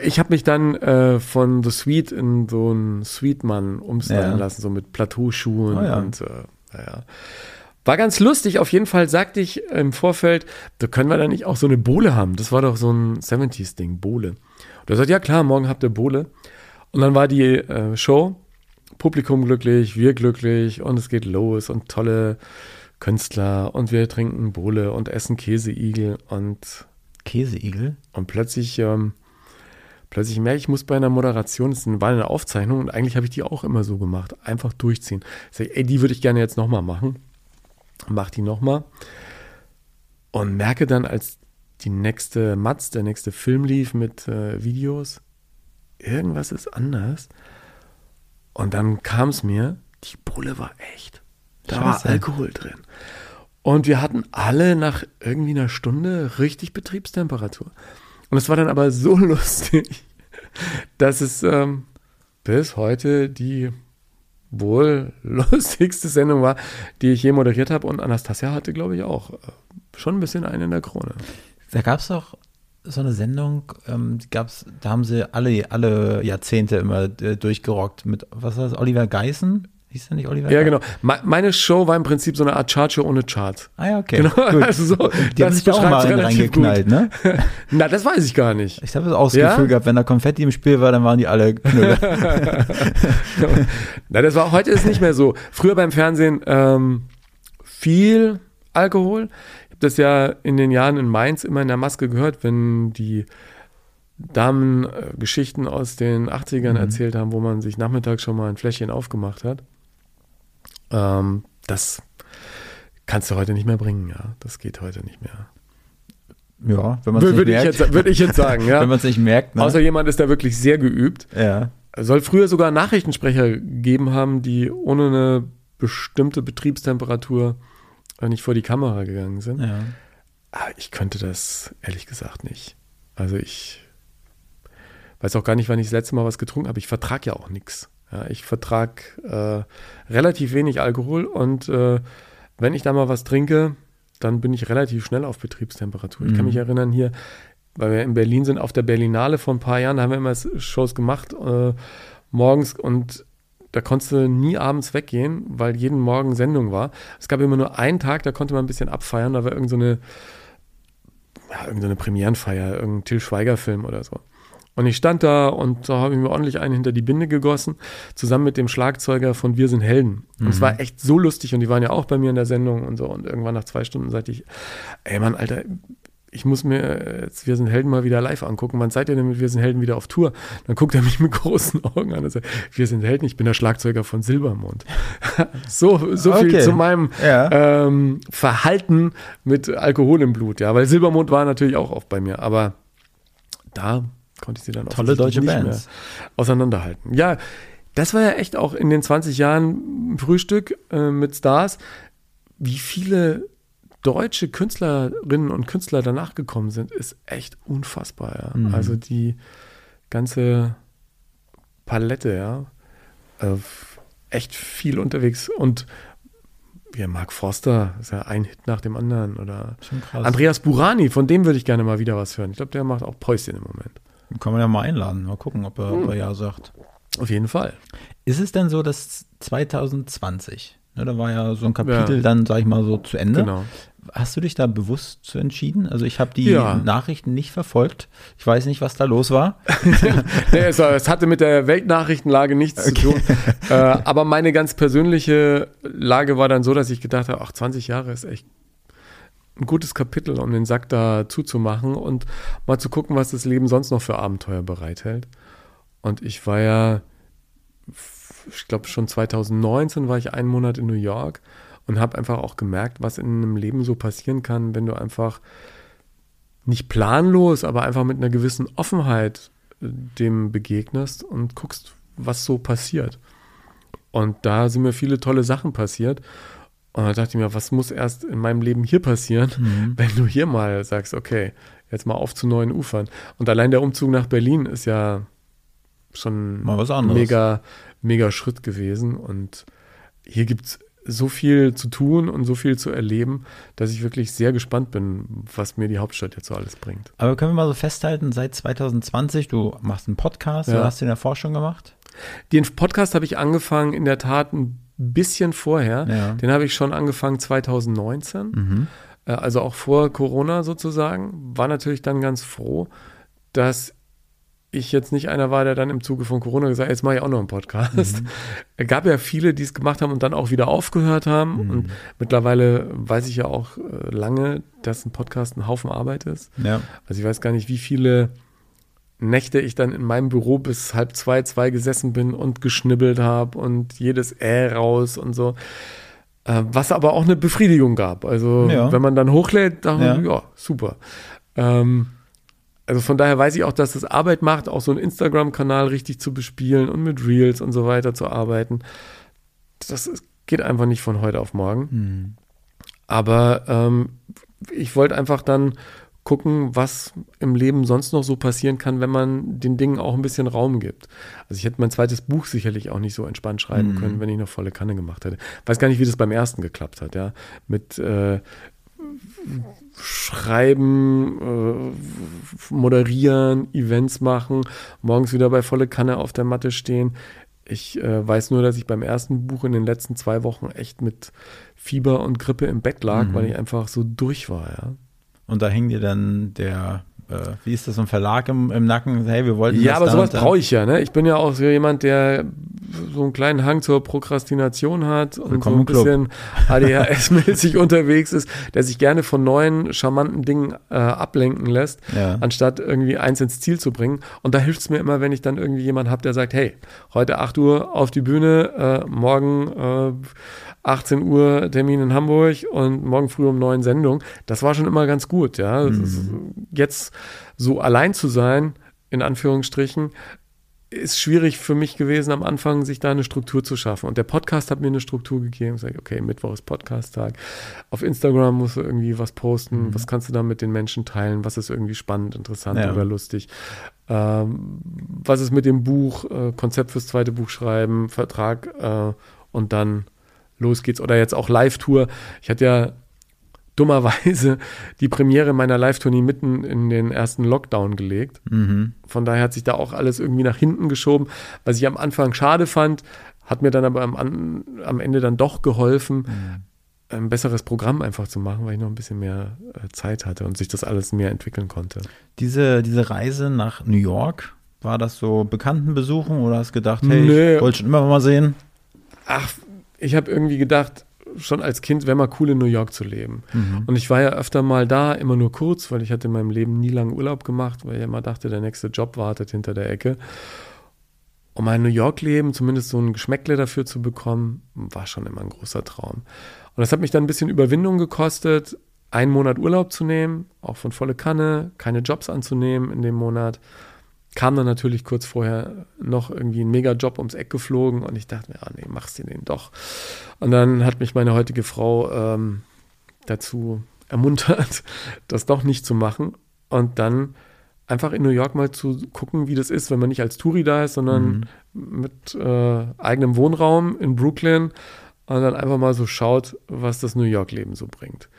Ich habe mich dann äh, von The Sweet in so einen Sweetmann umstylen Ja. lassen, so mit Plateauschuhen Oh ja. und äh, naja. War ganz lustig. Auf jeden Fall sagte ich im Vorfeld, da können wir da nicht auch so eine Bohle haben. Das war doch so ein 70s-Ding, Bohle. Und er sagt, ja klar, morgen habt ihr Bohle. Und dann war die äh, Show, Publikum glücklich, wir glücklich und es geht los und tolle Künstler und wir trinken Bohle und essen Käseigel und Käseigel? und plötzlich, ähm, plötzlich merke ich, ich muss bei einer Moderation, es war eine Aufzeichnung und eigentlich habe ich die auch immer so gemacht, einfach durchziehen. Ich sage, ey, die würde ich gerne jetzt nochmal machen. Mach die nochmal. Und merke dann, als die nächste Matz, der nächste Film lief mit äh, Videos, irgendwas ist anders. Und dann kam es mir, die Bulle war echt. Da war Scheiße. Alkohol drin. Und wir hatten alle nach irgendwie einer Stunde richtig Betriebstemperatur. Und es war dann aber so lustig, dass es ähm, bis heute die wohl lustigste Sendung war, die ich je moderiert habe. Und Anastasia hatte, glaube ich, auch äh, schon ein bisschen einen in der Krone. Da gab es doch so eine Sendung, ähm, die gab's, da haben sie alle, alle Jahrzehnte immer äh, durchgerockt mit, was war das, Oliver Geißen? Hieß der nicht Oliver Ja, Geißen? genau. Me- Meine Show war im Prinzip so eine Art Chartshow ohne Charts. Ah ja, okay. Genau, Gut. also so, Die haben sich auch mal reingeknallt, ne? Na, das weiß ich gar nicht. Ich habe das auch das Ja? Gefühl gehabt, wenn da Konfetti im Spiel war, dann waren die alle Knülle. Na, das war heute ist nicht mehr so. Früher beim Fernsehen ähm, viel Alkohol. Das ja in den Jahren in Mainz immer in der Maske gehört, wenn die Damen äh, Geschichten aus den 80ern erzählt haben, wo man sich nachmittags schon mal ein Fläschchen aufgemacht hat. Ähm, das kannst du heute nicht mehr bringen, ja. Das geht heute nicht mehr. ja, wenn man es nicht merkt. jetzt, würde ich jetzt sagen, ja. Wenn man es nicht merkt, ne? Außer jemand ist da wirklich sehr geübt. ja. soll früher sogar Nachrichtensprecher gegeben haben, die ohne eine bestimmte Betriebstemperatur äh, nicht vor die Kamera gegangen sind. ja. Ah, Ich könnte das ehrlich gesagt nicht. Also ich weiß auch gar nicht, wann ich das letzte Mal was getrunken habe. Ich vertrage ja auch nichts. Ja, ich vertrage äh, relativ wenig Alkohol und äh, wenn ich da mal was trinke, dann bin ich relativ schnell auf Betriebstemperatur. Ich kann mich erinnern hier, weil wir in Berlin sind, auf der Berlinale vor ein paar Jahren, da haben wir immer Shows gemacht äh, morgens und da konntest du nie abends weggehen, weil jeden Morgen Sendung war. Es gab immer nur einen Tag, da konnte man ein bisschen abfeiern, da war irgend so eine, ja, irgend so eine Premierenfeier, irgendein Till Schweiger-Film oder so. Und ich stand da und da habe ich mir ordentlich einen hinter die Binde gegossen, zusammen mit dem Schlagzeuger von Wir sind Helden. Und es war echt so lustig und die waren ja auch bei mir in der Sendung und so. Und irgendwann nach zwei Stunden sagte ich, ey Mann, Alter, ich muss mir jetzt Wir sind Helden mal wieder live angucken. Wann seid ihr denn mit Wir sind Helden wieder auf Tour? Dann guckt er mich mit großen Augen an und sagt, Wir sind Helden, ich bin der Schlagzeuger von Silbermond. so so viel Okay. zu meinem Ja. ähm, Verhalten mit Alkohol im Blut, ja. Weil Silbermond war natürlich auch oft bei mir, aber da konnte ich sie dann Tolle deutsche nicht Bands. mehr auseinanderhalten. Ja, das war ja echt auch in den 20 Jahren Frühstück äh, mit Stars, wie viele deutsche Künstlerinnen und Künstler danach gekommen sind, ist echt unfassbar, ja. Mhm. Also die ganze Palette, ja. Äh, echt viel unterwegs und ja, Mark Forster ist ja ein Hit nach dem anderen oder. Andreas Burani, von dem würde ich gerne mal wieder was hören. Ich glaube, der macht auch Päuschen im Moment. Kann man ja mal einladen. Mal gucken, ob er, ob er ja sagt. Auf jeden Fall. Ist es denn so, dass 2020, ne, da war ja so ein Kapitel Ja. dann, sag ich mal, so zu Ende. Genau. Hast du dich da bewusst zu entschieden? Also ich habe die Ja. Nachrichten nicht verfolgt. Ich weiß nicht, was da los war. nee, es, es hatte mit der Weltnachrichtenlage nichts zu tun. Äh, aber meine ganz persönliche Lage war dann so, dass ich gedacht habe, ach, 20 Jahre ist echt ein gutes Kapitel, um den Sack da zuzumachen und mal zu gucken, was das Leben sonst noch für Abenteuer bereithält. Und ich war ja, ich glaube schon 2019 war ich einen Monat in New York und habe einfach auch gemerkt, was in einem Leben so passieren kann, wenn du einfach nicht planlos, aber einfach mit einer gewissen Offenheit äh, dem begegnest und guckst, was so passiert. Und da sind mir viele tolle Sachen passiert. Und da dachte ich mir, was muss erst in meinem Leben hier passieren, wenn du hier mal sagst, okay, jetzt mal auf zu neuen Ufern. Und allein der Umzug nach Berlin ist ja schon Mal was ein anderes. mega, mega Schritt gewesen. Und hier gibt es so viel zu tun und so viel zu erleben, dass ich wirklich sehr gespannt bin, was mir die Hauptstadt jetzt so alles bringt. Aber können wir mal so festhalten, seit 2020, du machst einen Podcast, Ja. du hast den in der Forschung gemacht? Den Podcast habe ich angefangen in der Tat ein bisschen vorher. Ja. Den habe ich schon angefangen 2019, Mhm. äh, also auch vor Corona sozusagen. War natürlich dann ganz froh, dass ich jetzt nicht einer war, der dann im Zuge von Corona gesagt hat, jetzt mache ich auch noch einen Podcast. Es gab ja viele, die es gemacht haben und dann auch wieder aufgehört haben. Und mittlerweile weiß ich ja auch äh, lange, dass ein Podcast ein Haufen Arbeit ist. Ja. Also ich weiß gar nicht, wie viele Nächte ich dann in meinem Büro bis halb zwei, zwei gesessen bin und geschnibbelt habe und jedes Äh raus und so. Äh, was aber auch eine Befriedigung gab. Also Ja. wenn man dann hochlädt, dachte Ja. ich, ja, super. Ähm, also von daher weiß ich auch, dass es Arbeit macht, auch so einen Instagram-Kanal richtig zu bespielen und mit Reels und so weiter zu arbeiten. Das ist, geht einfach nicht von heute auf morgen. Mhm. Aber ähm, ich wollte einfach dann gucken, was im Leben sonst noch so passieren kann, wenn man den Dingen auch ein bisschen Raum gibt. Also ich hätte mein zweites Buch sicherlich auch nicht so entspannt schreiben können, wenn ich noch volle Kanne gemacht hätte. Weiß gar nicht, wie das beim ersten geklappt hat, ja. Mit äh, Schreiben, äh, moderieren, Events machen, morgens wieder bei volle Kanne auf der Matte stehen. Ich äh, weiß nur, dass ich beim ersten Buch in den letzten zwei Wochen echt mit Fieber und Grippe im Bett lag, weil ich einfach so durch war, ja. Und da hängt dir dann der, äh, wie ist das, so ein Verlag im, im Nacken? Hey, wir wollten Ja, das aber sowas brauche ich ja. Ne? Ich bin ja auch so jemand, der so einen kleinen Hang zur Prokrastination hat und so Willkommen ein im Club. bisschen ADHS-mäßig unterwegs ist, der sich gerne von neuen, charmanten Dingen äh, ablenken lässt, Ja. anstatt irgendwie eins ins Ziel zu bringen. Und da hilft es mir immer, wenn ich dann irgendwie jemanden habe, der sagt, hey, heute 8 Uhr auf die Bühne, äh, morgen äh, 18 Uhr Termin in Hamburg und morgen früh um 9 Sendung. Das war schon immer ganz gut, ja. Ist, jetzt so allein zu sein, in Anführungsstrichen, ist schwierig für mich gewesen am Anfang, sich da eine Struktur zu schaffen. Und der Podcast hat mir eine Struktur gegeben. Ich, okay, Mittwoch ist Podcast-Tag. Auf Instagram musst du irgendwie was posten. Was kannst du da mit den Menschen teilen? Was ist irgendwie spannend, interessant Ja. oder lustig? Ähm, was ist mit dem Buch? Äh, Konzept fürs zweite Buch schreiben, Vertrag äh, und dann los geht's. Oder jetzt auch Live-Tour. Ich hatte ja dummerweise die Premiere meiner Live-Tournee mitten in den ersten Lockdown gelegt. Mhm. Von daher hat sich da auch alles irgendwie nach hinten geschoben. Was ich am Anfang schade fand, hat mir dann aber am, am Ende dann doch geholfen, ein besseres Programm einfach zu machen, weil ich noch ein bisschen mehr äh, Zeit hatte und sich das alles mehr entwickeln konnte. Diese, diese Reise nach New York, war das so Bekanntenbesuchen oder hast gedacht, hey, Nee. ich wollte schon immer mal sehen? Ach, ich habe irgendwie gedacht, schon als Kind, wäre mal cool in New York zu leben. Mhm. Und ich war ja öfter mal da, immer nur kurz, weil ich hatte in meinem Leben nie lange Urlaub gemacht, weil ich immer dachte, der nächste Job wartet hinter der Ecke. Und mein New York-Leben, zumindest so ein Geschmäckle dafür zu bekommen, war schon immer ein großer Traum. Und das hat mich dann ein bisschen Überwindung gekostet, einen Monat Urlaub zu nehmen, auch von volle Kanne, keine Jobs anzunehmen in dem Monat. Kam dann natürlich kurz vorher noch irgendwie ein Mega-Job ums Eck geflogen und ich dachte mir, ah nee, machst du den doch. Und dann hat mich meine heutige Frau ähm, dazu ermuntert, das doch nicht zu machen. Und dann einfach in New York mal zu gucken, wie das ist, wenn man nicht als Touri da ist, sondern mhm. mit äh, eigenem Wohnraum in Brooklyn und dann einfach mal so schaut, was das New York-Leben so bringt.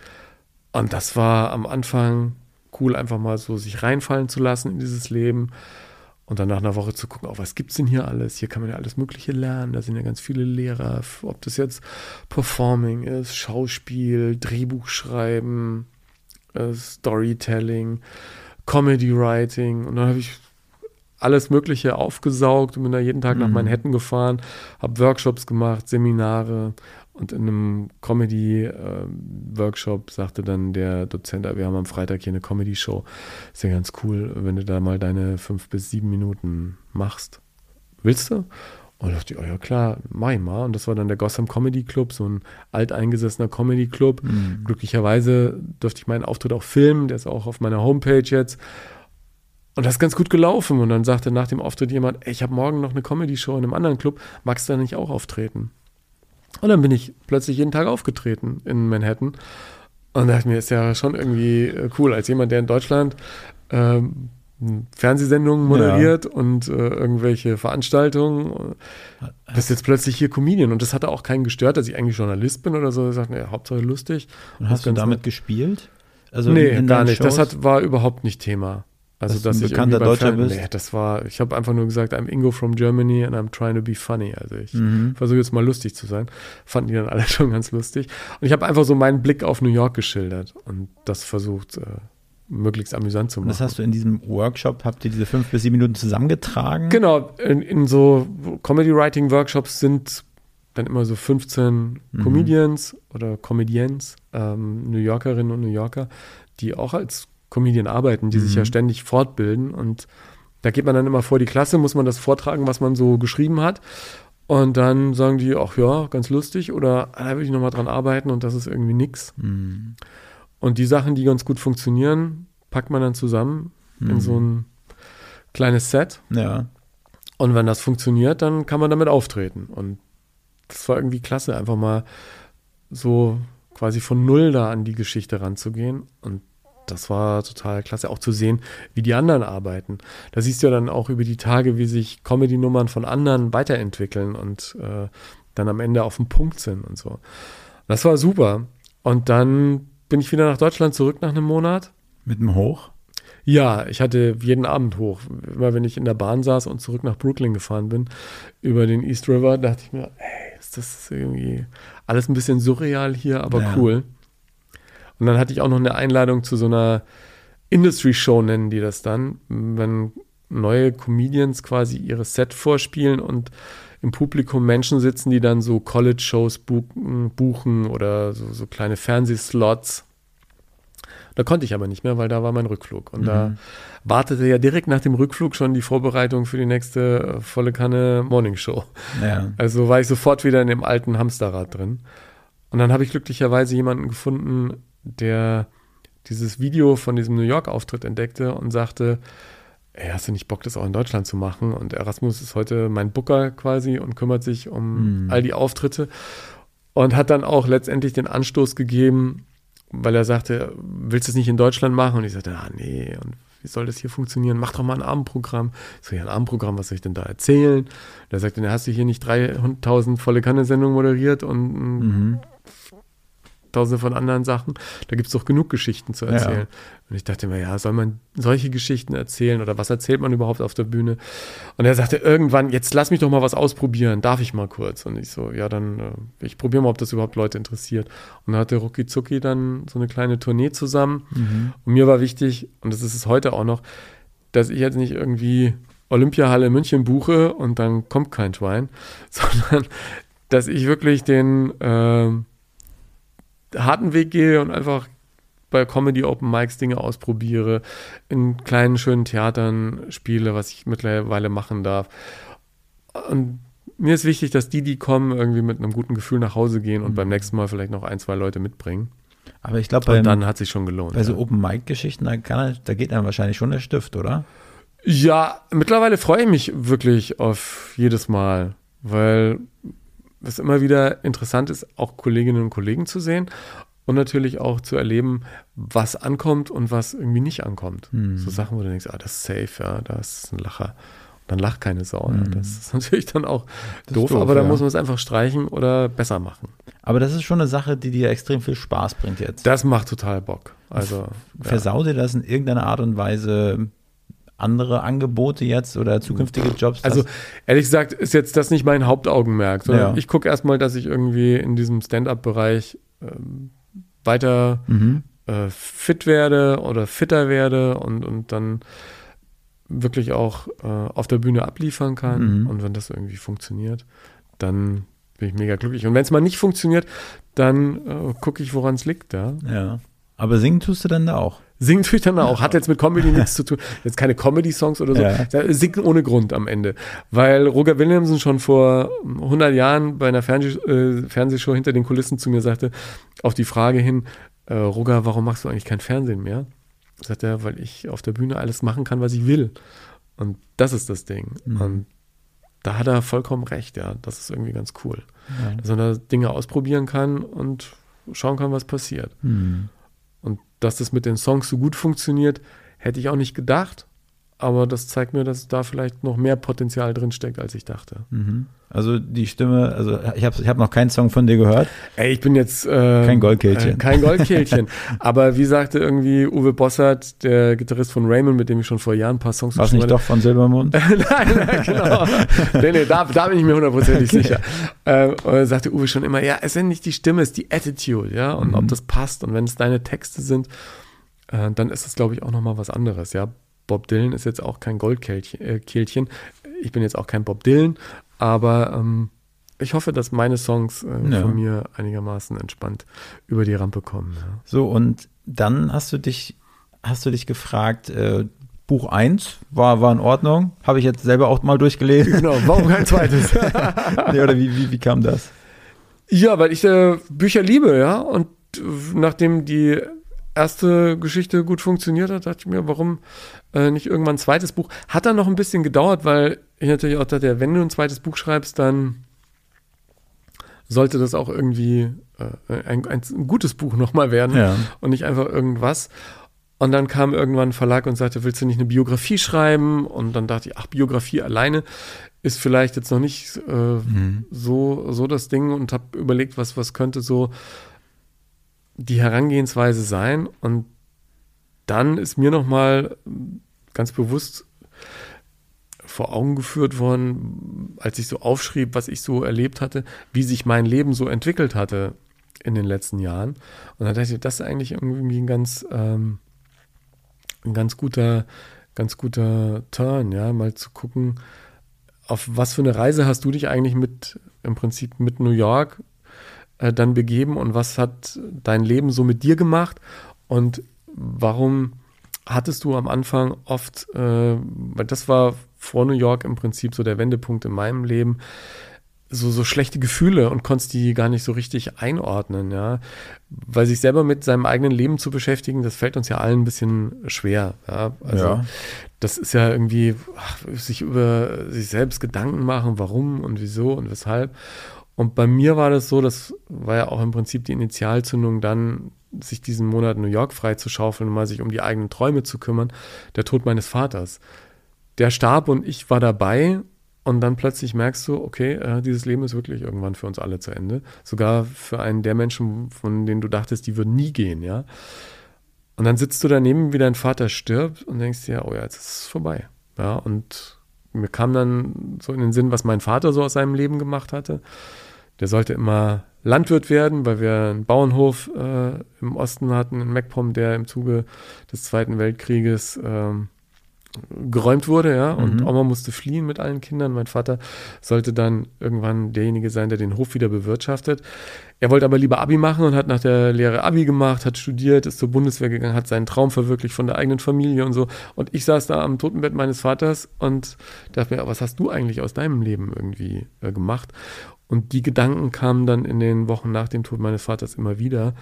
Und das war am Anfang cool, einfach mal so sich reinfallen zu lassen in dieses Leben und dann nach einer Woche zu gucken, oh, was es denn hier alles? Hier kann man ja alles Mögliche lernen. Da sind ja ganz viele Lehrer, ob das jetzt Performing ist, Schauspiel, Drehbuch schreiben, äh, Storytelling, Comedy Writing. Und dann habe ich alles Mögliche aufgesaugt und bin da jeden Tag mhm. nach Manhattan gefahren, habe Workshops gemacht, Seminare und in einem Comedy-Workshop sagte dann der Dozent, wir haben am Freitag hier eine Comedy-Show. Ist ja ganz cool, wenn du da mal deine fünf bis sieben Minuten machst. Willst du? Und ich dachte, oh ja klar, mach ich mal. Und das war dann der Gotham Comedy Club, so ein alteingesessener Comedy Club. Mhm. Glücklicherweise durfte ich meinen Auftritt auch filmen, der ist auch auf meiner Homepage jetzt. Und das ist ganz gut gelaufen. Und dann sagte nach dem Auftritt jemand, ey, ich habe morgen noch eine Comedy-Show in einem anderen Club, magst du da nicht auch auftreten? Und dann bin ich plötzlich jeden Tag aufgetreten in Manhattan. Und dachte mir, ist ja schon irgendwie äh, cool, als jemand, der in Deutschland ähm, Fernsehsendungen moderiert ja. und äh, irgendwelche Veranstaltungen. Äh, bist jetzt plötzlich hier Comedian. Und das hatte auch keinen gestört, dass ich eigentlich Journalist bin oder so. Ich sagte, nee, Hauptsache lustig. Und hast du damit nett. gespielt? Also nee, gar nicht. Shows? Das hat, war überhaupt nicht Thema. Also, dass, dass ich bekannter Deutscher bist? Nee, das war, ich habe einfach nur gesagt, I'm Ingo from Germany and I'm trying to be funny. Also ich mhm. versuche jetzt mal lustig zu sein. Fanden die dann alle schon ganz lustig. Und ich habe einfach so meinen Blick auf New York geschildert und das versucht, äh, möglichst amüsant zu machen. das hast du in diesem Workshop, habt ihr diese fünf bis sieben Minuten zusammengetragen? Genau, in, in so Comedy-Writing-Workshops sind dann immer so 15 mhm. Comedians oder Comedians, ähm, New Yorkerinnen und New Yorker, die auch als Comedian arbeiten, die mhm. sich ja mhm. ständig fortbilden. Und da geht man dann immer vor die Klasse, muss man das vortragen, was man so geschrieben hat. Und dann sagen die, ach ja, ganz lustig oder ah, da will ich nochmal dran arbeiten und das ist irgendwie nix. Mhm. Und die Sachen, die ganz gut funktionieren, packt man dann zusammen mhm. in so ein kleines Set. Ja. Und wenn das funktioniert, dann kann man damit auftreten. Und das war irgendwie klasse, einfach mal so quasi von Null da an die Geschichte ranzugehen. Und das war total klasse, auch zu sehen, wie die anderen arbeiten. Da siehst du ja dann auch über die Tage, wie sich Comedy-Nummern von anderen weiterentwickeln und äh, dann am Ende auf dem Punkt sind und so. Das war super. Und dann bin ich wieder nach Deutschland zurück nach einem Monat. Mit dem Hoch? Ja, ich hatte jeden Abend hoch. Immer wenn ich in der Bahn saß und zurück nach Brooklyn gefahren bin, über den East River, dachte ich mir, ey, ist das irgendwie alles ein bisschen surreal hier, aber ja. cool. Und dann hatte ich auch noch eine Einladung zu so einer Industry Show, nennen die das dann, wenn neue Comedians quasi ihre Set vorspielen und im Publikum Menschen sitzen, die dann so College-Shows buchen, buchen oder so, so kleine Fernsehslots. Da konnte ich aber nicht mehr, weil da war mein Rückflug. Und mhm. da wartete ja direkt nach dem Rückflug schon die Vorbereitung für die nächste äh, volle Kanne Morning Show. Ja. Also war ich sofort wieder in dem alten Hamsterrad drin. Und dann habe ich glücklicherweise jemanden gefunden, der dieses Video von diesem New York-Auftritt entdeckte und sagte, ey, hast du nicht Bock, das auch in Deutschland zu machen? Und Erasmus ist heute mein Booker quasi und kümmert sich um mm. all die Auftritte und hat dann auch letztendlich den Anstoß gegeben, weil er sagte, willst du es nicht in Deutschland machen? Und ich sagte, ah nee, und wie soll das hier funktionieren? Mach doch mal ein Abendprogramm. Ich so, ja, ein Abendprogramm, was soll ich denn da erzählen? Und er sagte, hast du hier nicht 3000 volle Kanne-Sendungen moderiert und mhm tausende von anderen Sachen. Da gibt es doch genug Geschichten zu erzählen. Ja. Und ich dachte mir, ja, soll man solche Geschichten erzählen oder was erzählt man überhaupt auf der Bühne? Und er sagte irgendwann, jetzt lass mich doch mal was ausprobieren, darf ich mal kurz? Und ich so, ja, dann, äh, ich probiere mal, ob das überhaupt Leute interessiert. Und dann hatte Ruki Zucki dann so eine kleine Tournee zusammen. Mhm. Und mir war wichtig, und das ist es heute auch noch, dass ich jetzt nicht irgendwie Olympiahalle München buche und dann kommt kein Schwein, sondern dass ich wirklich den, äh, harten Weg gehe und einfach bei Comedy Open Mics Dinge ausprobiere, in kleinen schönen Theatern spiele, was ich mittlerweile machen darf. Und mir ist wichtig, dass die, die kommen, irgendwie mit einem guten Gefühl nach Hause gehen und mhm. beim nächsten Mal vielleicht noch ein, zwei Leute mitbringen. Aber ich glaube, dann hat sich schon gelohnt. Bei ja. so Open Mic Geschichten, da, da geht dann wahrscheinlich schon der Stift, oder? Ja, mittlerweile freue ich mich wirklich auf jedes Mal, weil es immer wieder interessant ist, auch Kolleginnen und Kollegen zu sehen und natürlich auch zu erleben, was ankommt und was irgendwie nicht ankommt. Hm. So Sachen, wo du denkst, ah, das ist safe, ja, das ist ein Lacher. Und dann lacht keine Sau. Hm. Ja. Das ist natürlich dann auch doof, doof, aber ja. dann muss man es einfach streichen oder besser machen. Aber das ist schon eine Sache, die dir extrem viel Spaß bringt jetzt. Das macht total Bock. Also, Versau dir das in irgendeiner Art und Weise andere Angebote jetzt oder zukünftige Jobs? Also ehrlich gesagt ist jetzt das nicht mein Hauptaugenmerk, sondern ja. ich gucke erstmal, dass ich irgendwie in diesem Stand-up-Bereich ähm, weiter mhm. äh, fit werde oder fitter werde und, und dann wirklich auch äh, auf der Bühne abliefern kann. Mhm. Und wenn das irgendwie funktioniert, dann bin ich mega glücklich. Und wenn es mal nicht funktioniert, dann äh, gucke ich, woran es liegt. Ja? ja. Aber singen tust du dann da auch? Singen tue ich dann auch. Hat jetzt mit Comedy nichts zu tun. Jetzt keine Comedy-Songs oder so. Ja. Singt ohne Grund am Ende. Weil Roger Williamson schon vor 100 Jahren bei einer Fernseh äh, Fernsehshow hinter den Kulissen zu mir sagte, auf die Frage hin, äh, Roger, warum machst du eigentlich kein Fernsehen mehr? Sagt er, weil ich auf der Bühne alles machen kann, was ich will. Und das ist das Ding. Mhm. Und da hat er vollkommen recht, ja. Das ist irgendwie ganz cool. Ja. Dass man da Dinge ausprobieren kann und schauen kann, was passiert. Mhm. Dass das mit den Songs so gut funktioniert, hätte ich auch nicht gedacht. Aber das zeigt mir, dass da vielleicht noch mehr Potenzial drin steckt, als ich dachte. Mhm. Also die Stimme, also ich habe ich hab noch keinen Song von dir gehört. Ey, ich bin jetzt äh, kein Goldkehlchen. Äh, kein Goldkehlchen. Aber wie sagte irgendwie Uwe Bossert, der Gitarrist von Raymond, mit dem ich schon vor Jahren ein paar Songs War nicht doch von Silbermond? nein, nein, genau. nee, nee, da, da bin ich mir hundertprozentig okay. sicher. Äh, und sagte Uwe schon immer, ja, es ist nicht die Stimme, es ist die Attitude, ja, und mhm. ob das passt. Und wenn es deine Texte sind, äh, dann ist es, glaube ich, auch nochmal was anderes, ja. Bob Dylan ist jetzt auch kein Goldkehlchen. Äh, ich bin jetzt auch kein Bob Dylan, aber ähm, ich hoffe, dass meine Songs äh, ja. von mir einigermaßen entspannt über die Rampe kommen. Ja. So, und dann hast du dich, hast du dich gefragt, äh, Buch 1 war, war in Ordnung. Habe ich jetzt selber auch mal durchgelesen. Genau, warum kein zweites? nee, oder wie, wie, wie kam das? Ja, weil ich äh, Bücher liebe, ja. Und nachdem die erste Geschichte gut funktioniert hat, dachte ich mir, warum äh, nicht irgendwann ein zweites Buch? Hat dann noch ein bisschen gedauert, weil ich natürlich auch dachte, wenn du ein zweites Buch schreibst, dann sollte das auch irgendwie äh, ein, ein, gutes Buch nochmal werden ja. und nicht einfach irgendwas. Und dann kam irgendwann ein Verlag und sagte, willst du nicht eine Biografie schreiben? Und dann dachte ich, ach, Biografie alleine ist vielleicht jetzt noch nicht äh, mhm. so, so das Ding und habe überlegt, was, was könnte so die Herangehensweise sein. Und dann ist mir nochmal ganz bewusst vor Augen geführt worden, als ich so aufschrieb, was ich so erlebt hatte, wie sich mein Leben so entwickelt hatte in den letzten Jahren. Und dann dachte ich, das ist eigentlich irgendwie ein ganz, ähm, ein ganz guter, ganz guter Turn, ja, mal zu gucken, auf was für eine Reise hast du dich eigentlich mit, im Prinzip mit New York äh, dann begeben und was hat dein Leben so mit dir gemacht und warum hattest du am Anfang oft, äh, weil das war vor New York im Prinzip so der Wendepunkt in meinem Leben, so, so schlechte Gefühle und konntest die gar nicht so richtig einordnen, ja. Weil sich selber mit seinem eigenen Leben zu beschäftigen, das fällt uns ja allen ein bisschen schwer, ja. Also, ja. das ist ja irgendwie, ach, sich über sich selbst Gedanken machen, warum und wieso und weshalb. Und bei mir war das so, das war ja auch im Prinzip die Initialzündung dann, sich diesen Monat New York freizuschaufeln und mal sich um die eigenen Träume zu kümmern, der Tod meines Vaters. Der starb und ich war dabei und dann plötzlich merkst du, okay, äh, dieses Leben ist wirklich irgendwann für uns alle zu Ende. Sogar für einen der Menschen, von denen du dachtest, die würden nie gehen, ja. Und dann sitzt du daneben, wie dein Vater stirbt und denkst dir, oh ja, jetzt ist es vorbei. Ja, und mir kam dann so in den Sinn, was mein Vater so aus seinem Leben gemacht hatte. Der sollte immer Landwirt werden, weil wir einen Bauernhof äh, im Osten hatten, in MacPom, der im Zuge des Zweiten Weltkrieges ähm, geräumt wurde, ja, und mhm. Oma musste fliehen mit allen Kindern. Mein Vater sollte dann irgendwann derjenige sein, der den Hof wieder bewirtschaftet. Er wollte aber lieber Abi machen und hat nach der Lehre Abi gemacht, hat studiert, ist zur Bundeswehr gegangen, hat seinen Traum verwirklicht von der eigenen Familie und so. Und ich saß da am Totenbett meines Vaters und dachte mir, was hast du eigentlich aus deinem Leben irgendwie äh, gemacht? Und die Gedanken kamen dann in den Wochen nach dem Tod meines Vaters immer wieder.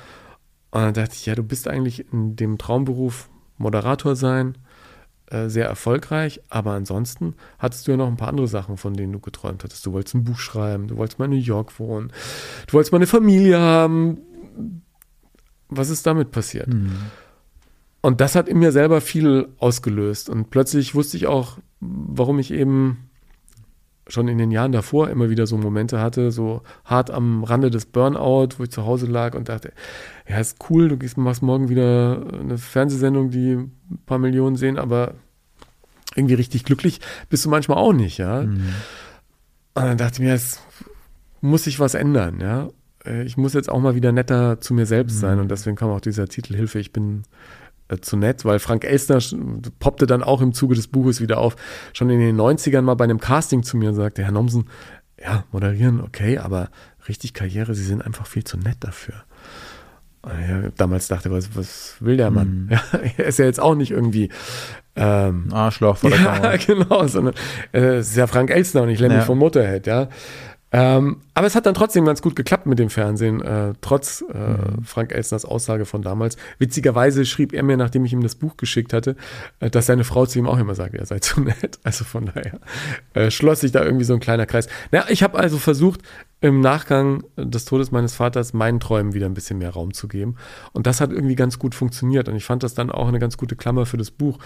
Und dann dachte ich, ja, du bist eigentlich in dem Traumberuf Moderator sein, äh, sehr erfolgreich, aber ansonsten hattest du ja noch ein paar andere Sachen, von denen du geträumt hattest. Du wolltest ein Buch schreiben, du wolltest mal in New York wohnen, du wolltest mal eine Familie haben. Was ist damit passiert? Mhm. Und das hat in mir selber viel ausgelöst. Und plötzlich wusste ich auch, warum ich eben schon in den Jahren davor immer wieder so Momente hatte, so hart am Rande des Burnout, wo ich zu Hause lag und dachte, ja, ist cool, du gehst, machst morgen wieder eine Fernsehsendung, die ein paar Millionen sehen, aber irgendwie richtig glücklich bist du manchmal auch nicht, ja. Mhm. Und dann dachte ich mir, es muss sich was ändern, ja. Ich muss jetzt auch mal wieder netter zu mir selbst mhm. sein und deswegen kam auch dieser Titel Hilfe, ich bin äh, zu nett, weil Frank Elstner poppte dann auch im Zuge des Buches wieder auf, schon in den 90ern mal bei einem Casting zu mir und sagte, Herr Nomsen, ja, moderieren, okay, aber richtig Karriere, Sie sind einfach viel zu nett dafür. Ja, damals dachte ich, was, was will der Mann? Mhm. Ja, er ist ja jetzt auch nicht irgendwie ähm, Arschloch vor der Ja, Kamera. genau, sondern äh, es ist ja Frank Elstner und nicht Lemmy ja. von Motorhead, ja. Ähm, aber es hat dann trotzdem ganz gut geklappt mit dem Fernsehen, äh, trotz äh, mhm. Frank Elsners Aussage von damals. Witzigerweise schrieb er mir, nachdem ich ihm das Buch geschickt hatte, äh, dass seine Frau zu ihm auch immer sagt, er sei zu nett. Also von daher äh, schloss sich da irgendwie so ein kleiner Kreis. Na, ich habe also versucht, im Nachgang des Todes meines Vaters meinen Träumen wieder ein bisschen mehr Raum zu geben. Und das hat irgendwie ganz gut funktioniert. Und ich fand das dann auch eine ganz gute Klammer für das Buch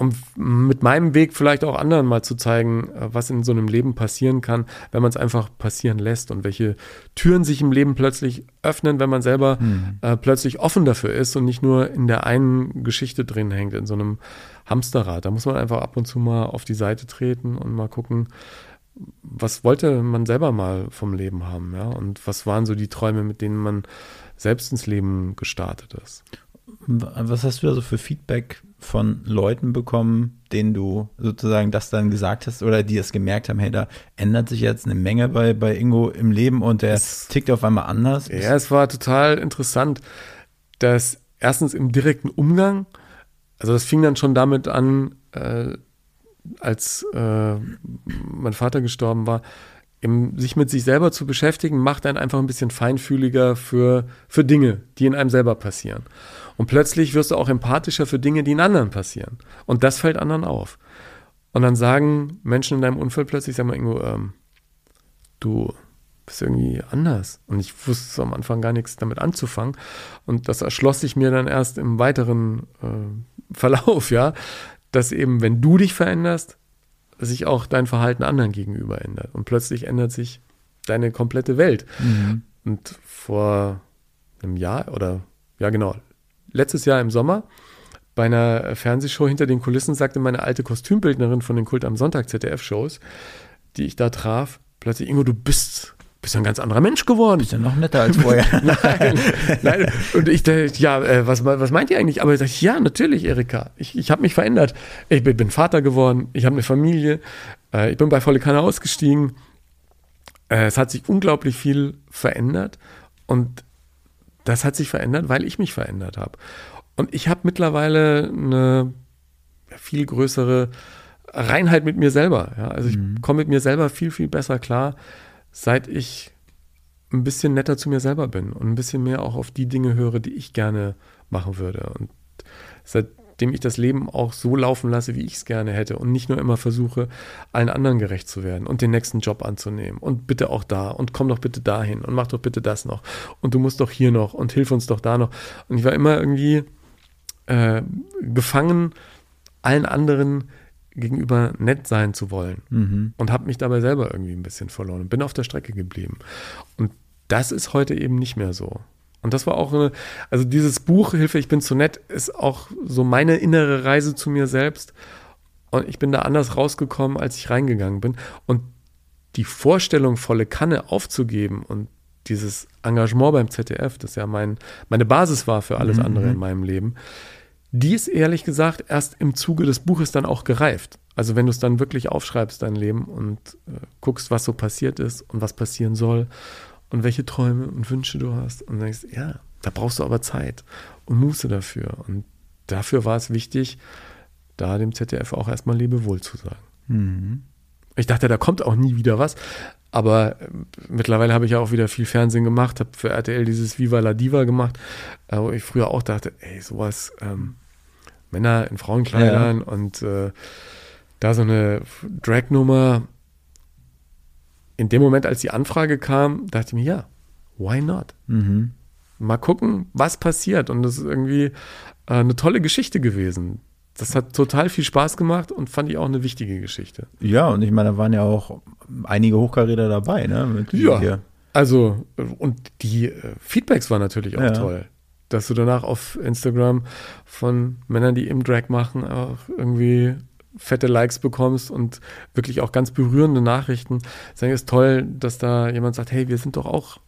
um mit meinem Weg vielleicht auch anderen mal zu zeigen, äh, was in so einem Leben passieren kann, wenn man es einfach passieren lässt und welche Türen sich im Leben plötzlich öffnen, wenn man selber mhm. äh, plötzlich offen dafür ist und nicht nur in der einen Geschichte drin hängt, in so einem Hamsterrad. Da muss man einfach ab und zu mal auf die Seite treten und mal gucken, was wollte man selber mal vom Leben haben, ja? Und was waren so die Träume, mit denen man selbst ins Leben gestartet ist? Was hast du da so für Feedback von Leuten bekommen, denen du sozusagen das dann gesagt hast oder die es gemerkt haben, hey, da ändert sich jetzt eine Menge bei, bei Ingo im Leben und der es, tickt auf einmal anders? Ja, es war total interessant, dass erstens im direkten Umgang, also das fing dann schon damit an, äh, als äh, mein Vater gestorben war, im, sich mit sich selber zu beschäftigen, macht einen einfach ein bisschen feinfühliger für, für Dinge, die in einem selber passieren. Und plötzlich wirst du auch empathischer für Dinge, die in anderen passieren. Und das fällt anderen auf. Und dann sagen Menschen in deinem Umfeld plötzlich, sag mal, Ingo, ähm, du bist irgendwie anders. Und ich wusste am Anfang gar nichts damit anzufangen. Und das erschloss sich mir dann erst im weiteren äh, Verlauf, ja, dass eben, wenn du dich veränderst, sich auch dein Verhalten anderen gegenüber ändert. Und plötzlich ändert sich deine komplette Welt. Mhm. Und vor einem Jahr oder ja genau, letztes Jahr im Sommer bei einer Fernsehshow hinter den Kulissen sagte meine alte Kostümbildnerin von den Kult am Sonntag ZDF-Shows, die ich da traf, plötzlich, Ingo, du bist bist ein ganz anderer Mensch geworden. Bist ja noch netter als vorher. nein, nein. Und ich dachte, ja, äh, was, was meint ihr eigentlich? Aber ich dachte, ja, natürlich, Erika. Ich, ich habe mich verändert. Ich bin, bin Vater geworden. Ich habe eine Familie. Äh, ich bin bei Volle Kanne ausgestiegen. Äh, es hat sich unglaublich viel verändert. Und das hat sich verändert, weil ich mich verändert habe. Und ich habe mittlerweile eine viel größere Reinheit mit mir selber. Ja? Also ich mhm. komme mit mir selber viel, viel besser klar, seit ich ein bisschen netter zu mir selber bin und ein bisschen mehr auch auf die Dinge höre, die ich gerne machen würde. Und seit dem ich das Leben auch so laufen lasse, wie ich es gerne hätte und nicht nur immer versuche, allen anderen gerecht zu werden und den nächsten Job anzunehmen und bitte auch da und komm doch bitte dahin und mach doch bitte das noch und du musst doch hier noch und hilf uns doch da noch. Und ich war immer irgendwie äh, gefangen, allen anderen gegenüber nett sein zu wollen mhm. und habe mich dabei selber irgendwie ein bisschen verloren und bin auf der Strecke geblieben. Und das ist heute eben nicht mehr so. Und das war auch eine, also dieses Buch Hilfe, ich bin zu nett, ist auch so meine innere Reise zu mir selbst. Und ich bin da anders rausgekommen, als ich reingegangen bin. Und die Vorstellung, volle Kanne aufzugeben und dieses Engagement beim ZDF, das ja mein, meine Basis war für alles mhm. andere in meinem Leben, die ist ehrlich gesagt erst im Zuge des Buches dann auch gereift. Also wenn du es dann wirklich aufschreibst, dein Leben und äh, guckst, was so passiert ist und was passieren soll und welche Träume und Wünsche du hast und denkst, ja, da brauchst du aber Zeit und Muße dafür. Und dafür war es wichtig, da dem ZDF auch erstmal Lebewohl zu sagen. Mhm. Ich dachte, da kommt auch nie wieder was. Aber äh, mittlerweile habe ich ja auch wieder viel Fernsehen gemacht, habe für RTL dieses Viva la Diva gemacht, äh, wo ich früher auch dachte, ey, sowas, ähm, Männer in Frauenkleidern Ja. und äh, da so eine Drag-Nummer. In dem Moment, als die Anfrage kam, dachte ich mir, ja, why not? Mhm. Mal gucken, was passiert. Und das ist irgendwie äh, eine tolle Geschichte gewesen. Das hat total viel Spaß gemacht und fand ich auch eine wichtige Geschichte. Ja, und ich meine, da waren ja auch einige Hochkaräter dabei, ne? Ja. hier. Also, und die äh, Feedbacks waren natürlich auch Ja. toll. Dass du danach auf Instagram von Männern, die im Drag machen, auch irgendwie fette Likes bekommst und wirklich auch ganz berührende Nachrichten. Sagen, ist toll, dass da jemand sagt, hey, wir sind doch auch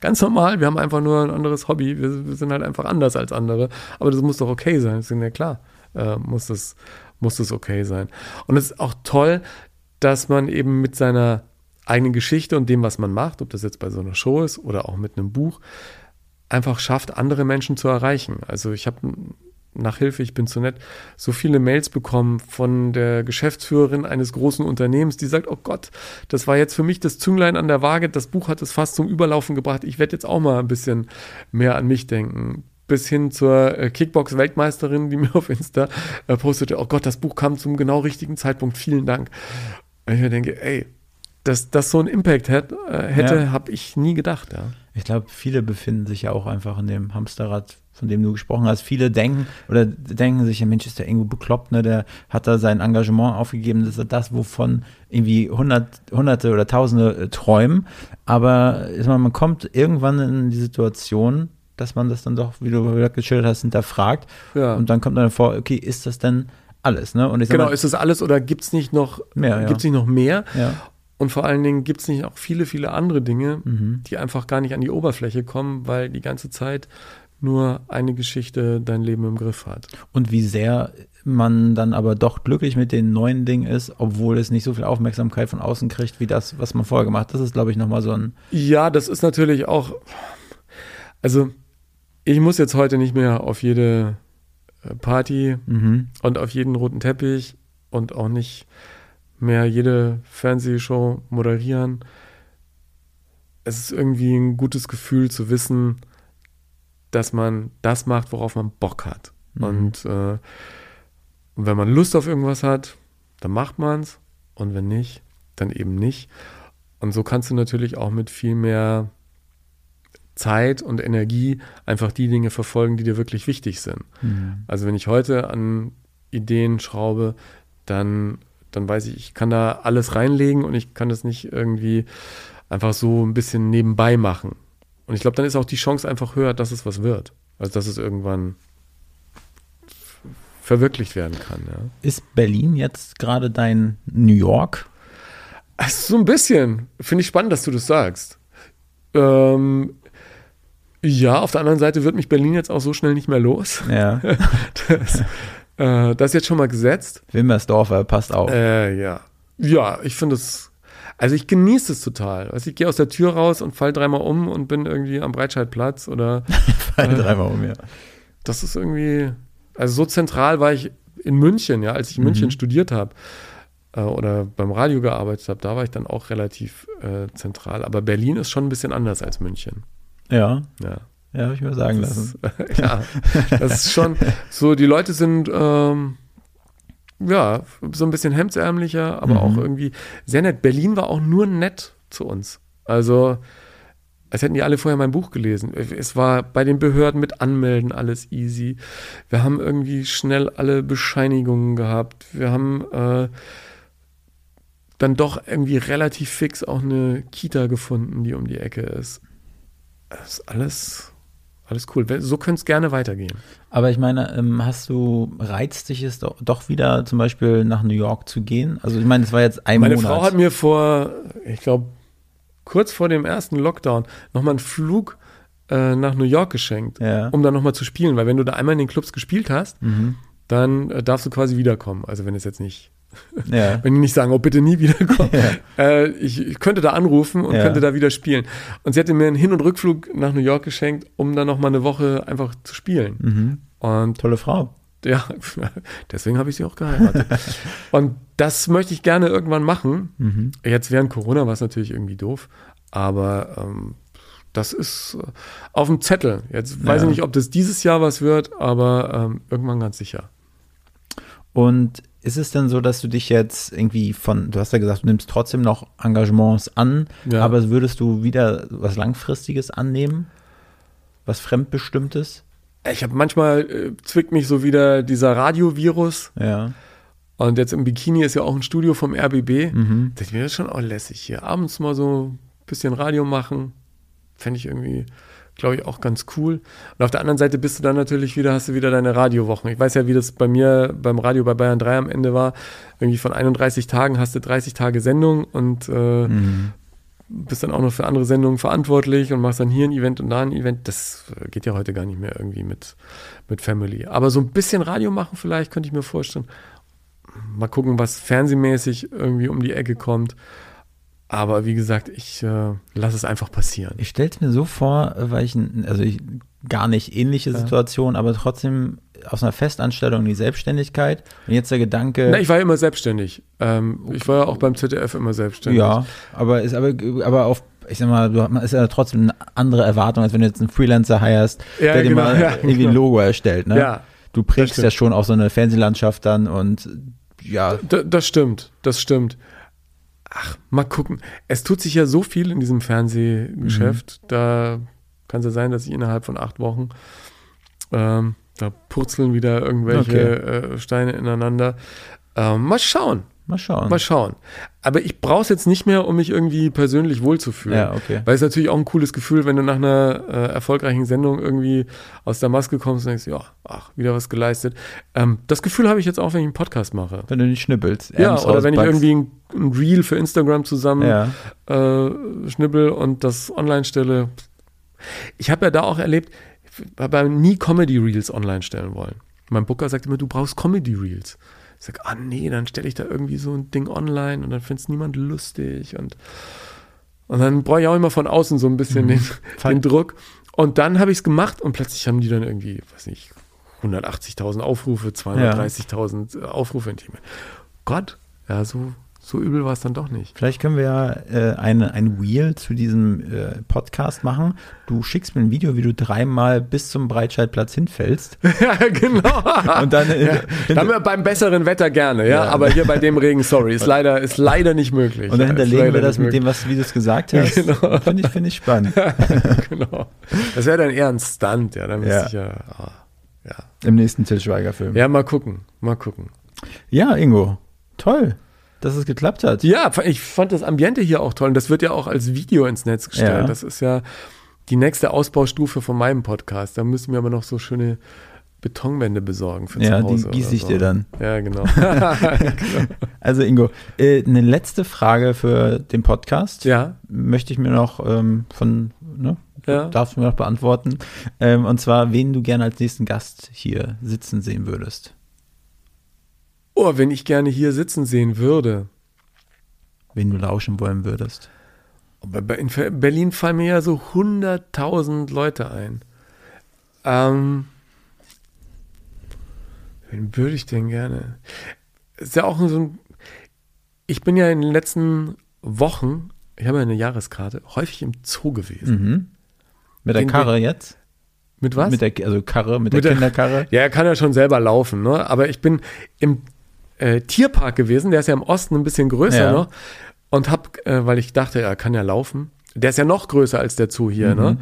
ganz normal, wir haben einfach nur ein anderes Hobby, wir, wir sind halt einfach anders als andere. Aber das muss doch okay sein, das ist ja klar, äh, muss, das, muss das okay sein. Und es ist auch toll, dass man eben mit seiner eigenen Geschichte und dem, was man macht, ob das jetzt bei so einer Show ist oder auch mit einem Buch, einfach schafft, andere Menschen zu erreichen. Also ich habe nach Hilfe, ich bin zu nett, so viele Mails bekommen von der Geschäftsführerin eines großen Unternehmens, die sagt, oh Gott, das war jetzt für mich das Zünglein an der Waage, das Buch hat es fast zum Überlaufen gebracht, ich werde jetzt auch mal ein bisschen mehr an mich denken. Bis hin zur äh, Kickbox-Weltmeisterin, die mir auf Insta äh, postete, oh Gott, das Buch kam zum genau richtigen Zeitpunkt, vielen Dank. Und ich mir denke, ey, dass das so einen Impact hätt, äh, hätte, Ja. habe ich nie gedacht, ja. Ich glaube, viele befinden sich ja auch einfach in dem Hamsterrad, von dem du gesprochen hast. Viele denken oder denken sich, ja Mensch, ist der irgendwo bekloppt, ne? Der hat da sein Engagement aufgegeben. Das ist das, wovon irgendwie hundert, hunderte oder tausende äh, träumen. Aber ich meine, man kommt irgendwann in die Situation, dass man das dann doch, wie du gerade geschildert hast, hinterfragt. Ja. Und dann kommt dann vor, okay, ist das denn alles, ne? Genau, mal, ist das alles oder gibt es nicht noch Mehr, ja. gibt's nicht noch mehr? ja. Und vor allen Dingen gibt es nicht auch viele, viele andere Dinge, Mhm. die einfach gar nicht an die Oberfläche kommen, weil die ganze Zeit nur eine Geschichte dein Leben im Griff hat. Und wie sehr man dann aber doch glücklich mit den neuen Dingen ist, obwohl es nicht so viel Aufmerksamkeit von außen kriegt, wie das, was man vorher gemacht hat. Das ist, glaube ich, nochmal so ein. Ja, das ist natürlich auch. Also, ich muss jetzt heute nicht mehr auf jede äh, Party Mhm. und auf jeden roten Teppich und auch nicht mehr jede Fernsehshow moderieren. Es ist irgendwie ein gutes Gefühl zu wissen, dass man das macht, worauf man Bock hat. Mhm. Und äh, wenn man Lust auf irgendwas hat, dann macht man es. Und wenn nicht, dann eben nicht. Und so kannst du natürlich auch mit viel mehr Zeit und Energie einfach die Dinge verfolgen, die dir wirklich wichtig sind. Mhm. Also wenn ich heute an Ideen schraube, dann, dann weiß ich, ich kann da alles reinlegen und ich kann das nicht irgendwie einfach so ein bisschen nebenbei machen. Und ich glaube, dann ist auch die Chance einfach höher, dass es was wird. Also dass es irgendwann verwirklicht werden kann. Ja. Ist Berlin jetzt gerade dein New York? Also so ein bisschen. Finde ich spannend, dass du das sagst. Ähm, ja, auf der anderen Seite wird mich Berlin jetzt auch so schnell nicht mehr los. Ja. Das, äh, das ist jetzt schon mal gesetzt. Wilmersdorfer passt auf. Äh, ja. Ja, ich finde es. Also ich genieße es total. Also ich gehe aus der Tür raus und fall dreimal um und bin irgendwie am Breitscheidplatz oder Fall dreimal um, ja. das ist irgendwie. Also so zentral war ich in München, ja, als ich in München Mhm. studiert habe äh, oder beim Radio gearbeitet habe, da war ich dann auch relativ äh, zentral. Aber Berlin ist schon ein bisschen anders als München. Ja, Ja. ja, habe ich mir sagen Das lassen. ist, ja, das ist schon so, die Leute sind ähm, ja so ein bisschen hemdsärmlicher, aber Mhm. auch irgendwie sehr nett. Berlin war auch nur nett zu uns. Also, als hätten die alle vorher mein Buch gelesen. Es war bei den Behörden mit Anmelden alles easy. Wir haben irgendwie schnell alle Bescheinigungen gehabt. Wir haben äh, dann doch irgendwie relativ fix auch eine Kita gefunden, die um die Ecke ist. Das ist alles, alles cool. So könnte es gerne weitergehen. Aber ich meine, ähm, hast du, reizt dich es doch, doch wieder zum Beispiel nach New York zu gehen? Also ich meine, es war jetzt ein Meine Monat. Frau hat mir vor, ich glaube, kurz vor dem ersten Lockdown nochmal einen Flug äh, nach New York geschenkt, Ja. um dann nochmal zu spielen, weil wenn du da einmal in den Clubs gespielt hast, Mhm. dann äh, darfst du quasi wiederkommen. Also wenn es jetzt nicht, Ja. wenn die nicht sagen, oh bitte nie wiederkommen, äh, ich, ich könnte da anrufen und Ja. könnte da wieder spielen. Und sie hatte mir einen Hin- und Rückflug nach New York geschenkt, um dann nochmal eine Woche einfach zu spielen. Mhm. Und Tolle Frau. ja, deswegen habe ich sie auch geheiratet. und das möchte ich gerne irgendwann machen. Mhm. Jetzt während Corona war es natürlich irgendwie doof, aber ähm, das ist äh, auf dem Zettel. Jetzt weiß Ja. ich nicht, ob das dieses Jahr was wird, aber ähm, irgendwann ganz sicher. Und ist es denn so, dass du dich jetzt irgendwie von, du hast ja gesagt, du nimmst trotzdem noch Engagements an, Ja. aber würdest du wieder was Langfristiges annehmen? Was Fremdbestimmtes? Ich habe manchmal äh, zwickt mich so wieder dieser Radiovirus Ja. und jetzt im Bikini ist ja auch ein Studio vom RBB. Mhm. Das wäre schon auch lässig hier. Abends mal so ein bisschen Radio machen, fände ich irgendwie, glaube ich, auch ganz cool. Und auf der anderen Seite bist du dann natürlich wieder, hast du wieder deine Radiowochen. Ich weiß ja, wie das bei mir beim Radio bei Bayern 3 am Ende war. Irgendwie von 31 Tagen hast du 30 Tage Sendung und äh, Mhm. bist dann auch noch für andere Sendungen verantwortlich und machst dann hier ein Event und da ein Event. Das geht ja heute gar nicht mehr irgendwie mit, mit Family. Aber so ein bisschen Radio machen vielleicht, könnte ich mir vorstellen. Mal gucken, was fernsehmäßig irgendwie um die Ecke kommt. Aber wie gesagt, ich äh, lasse es einfach passieren. Ich stelle es mir so vor, weil ich, ein- also ich, gar nicht ähnliche Situation, aber trotzdem aus einer Festanstellung in die Selbstständigkeit. Und jetzt der Gedanke, Na, ich war ja immer selbstständig. Ähm, ich war ja auch beim ZDF immer selbstständig. ja, aber ist aber, aber auf, ich sag mal, du hast ja trotzdem eine andere Erwartung, als wenn du jetzt einen Freelancer hirest, Ja, der dir genau, mal ja, irgendwie ein genau. Logo erstellt. Ne? Ja, du prägst ja schon auch so eine Fernsehlandschaft dann und ja, D das stimmt, das stimmt. Ach, mal gucken. Es tut sich ja so viel in diesem Fernsehgeschäft. Mhm. Da kann es ja sein, dass ich innerhalb von acht Wochen ähm, da purzeln wieder irgendwelche äh, Steine ineinander. Ähm, mal schauen, mal schauen. mal schauen. Aber ich brauche es jetzt nicht mehr, um mich irgendwie persönlich wohlzufühlen. Ja, okay. Weil es ist natürlich auch ein cooles Gefühl, wenn du nach einer äh, erfolgreichen Sendung irgendwie aus der Maske kommst und denkst, ja, ach, wieder was geleistet. Ähm, das Gefühl habe ich jetzt auch, wenn ich einen Podcast mache. Wenn du nicht schnippelst. Ja, oder wenn ich irgendwie ein, ein Reel für Instagram zusammen Ja. äh, schnibbel und das online stelle. Ich habe ja da auch erlebt, ich habe nie Comedy Reels online stellen wollen. Mein Booker sagt immer, du brauchst Comedy Reels. Ich sage, ah nee, dann stelle ich da irgendwie so ein Ding online und dann findet es niemand lustig und, und dann brauche ich auch immer von außen so ein bisschen den, Fall- den Druck. Und dann habe ich es gemacht und plötzlich haben die dann irgendwie, weiß nicht, 180.000 Aufrufe, 230.000 Aufrufe in. Gott, ja, so, so übel war es dann doch nicht. Vielleicht können wir ja äh, eine, ein Wheel zu diesem äh, Podcast machen. Du schickst mir ein Video, wie du dreimal bis zum Breitscheidplatz hinfällst. ja, genau. Und dann äh, Da haben wir beim besseren Wetter gerne, ja, Ja. aber hier bei dem Regen, sorry, ist leider, ist leider nicht möglich. Und dann Ja, hinterlegen wir das mit dem, was wie du es gesagt hast. Genau. Finde ich, finde ich spannend. genau. Das wäre dann eher ein Stunt, ja, dann müsste Ja. ich ja, ah, ja. Im nächsten Til Schweiger-Film. Ja. Ja, mal gucken, mal gucken. Ingo. Toll, dass es geklappt hat. Ja, ich fand das Ambiente hier auch toll und das wird ja auch als Video ins Netz gestellt. Ja. Das ist ja die nächste Ausbaustufe von meinem Podcast. Da müssen wir aber noch so schöne Betonwände besorgen für Ja, zu Hause. die gieße ich so. dir dann. Ja, genau. Also Ingo, äh, eine letzte Frage für den Podcast. ja, Möchte ich mir noch ähm, von, ne, Ja. darfst du mir noch beantworten. Ähm, und zwar, wen du gerne als nächsten Gast hier sitzen sehen würdest. Oh, wenn ich gerne hier sitzen sehen würde. Wen du lauschen wollen würdest. In Berlin fallen mir ja so 100.000 Leute ein. Ähm, wen würde ich denn gerne? Ist ja auch so ein. Ich bin ja in den letzten Wochen, ich habe ja eine Jahreskarte, häufig im Zoo gewesen. Mhm. Mit der Den- Karre jetzt? Mit was? Mit der, also Karre, mit der Mit der- Kinderkarre? Ja, er kann ja schon selber laufen, ne? Aber ich bin im äh, Tierpark gewesen, der ist ja im Osten ein bisschen größer Ja. noch. Und hab, äh, weil ich dachte, er kann ja laufen. Der ist ja noch größer als der Zoo hier, ne?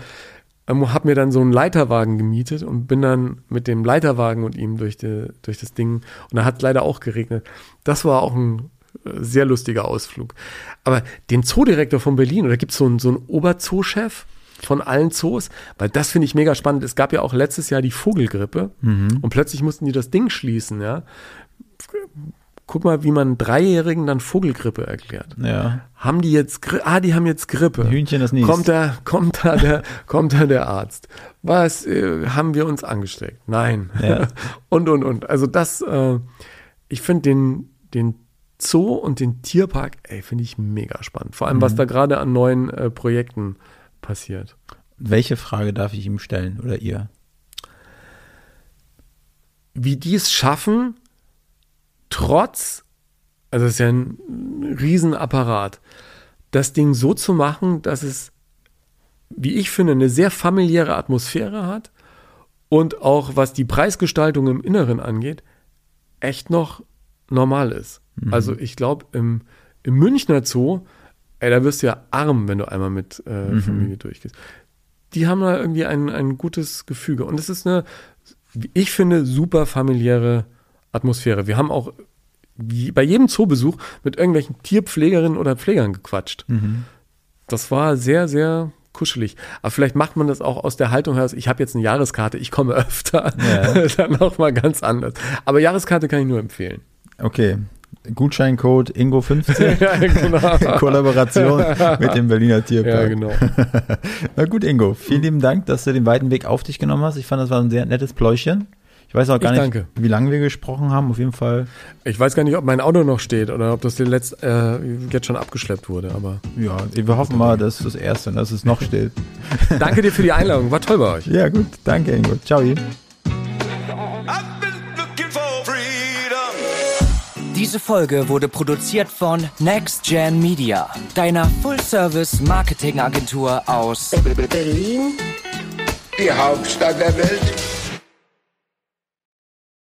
Ähm, hab mir dann so einen Leiterwagen gemietet und bin dann mit dem Leiterwagen und ihm durch, die, durch das Ding. Und da hat leider auch geregnet. Das war auch ein äh, sehr lustiger Ausflug. Aber den Zoodirektor von Berlin, oder gibt es so einen, so einen Oberzoo-Chef von allen Zoos? Weil das finde ich mega spannend. Es gab ja auch letztes Jahr die Vogelgrippe und plötzlich mussten die das Ding schließen, ja. Guck mal, wie man Dreijährigen dann Vogelgrippe erklärt. Ja. Haben die jetzt, Gri ah, die haben jetzt Grippe. Hühnchen, das niest. Kommt da, kommt da der, kommt da der Arzt. Was äh, haben wir uns angesteckt? Nein. Ja. und, und, und. Also das, äh, ich finde den, den Zoo und den Tierpark, ey, finde ich mega spannend. Vor allem, Mhm. was da gerade an neuen äh, Projekten passiert. Welche Frage darf ich ihm stellen oder ihr? wie die es schaffen, trotz, also es ist ja ein Riesenapparat, das Ding so zu machen, dass es, wie ich finde, eine sehr familiäre Atmosphäre hat und auch was die Preisgestaltung im Inneren angeht, echt noch normal ist. Also ich glaube, im, im Münchner Zoo, ey, da wirst du ja arm, wenn du einmal mit äh, Familie durchgehst. Die haben da irgendwie ein, ein gutes Gefüge. Und es ist eine, wie ich finde, super familiäre Atmosphäre. Wir haben auch bei jedem Zoobesuch mit irgendwelchen Tierpflegerinnen oder Pflegern gequatscht. Das war sehr, sehr kuschelig. Aber vielleicht macht man das auch aus der Haltung heraus, ich habe jetzt eine Jahreskarte, ich komme öfter. Ja. Dann auch mal ganz anders. Aber Jahreskarte kann ich nur empfehlen. Okay. Gutscheincode Ingo15 ja, genau. Kollaboration mit dem Berliner Ja, Tierpark. genau. Na gut, Ingo, vielen lieben Dank, dass du den weiten Weg auf dich genommen hast. Ich fand, das war ein sehr nettes Pläuschen. Ich weiß auch gar Ich nicht, danke. wie lange wir gesprochen haben. Auf jeden Fall, Ich weiß gar nicht, ob mein Auto noch steht oder ob das letzt, äh, jetzt schon abgeschleppt wurde. Aber ja, wir hoffen mal, dass das Erste, dass es noch steht. danke dir für die Einladung. War toll bei euch. Ja, gut, danke, Ingo. Ciao. I've been looking for freedom. Diese Folge wurde produziert von Next Gen Media, deiner Full-Service-Marketing-Agentur aus Berlin, Die Hauptstadt der Welt.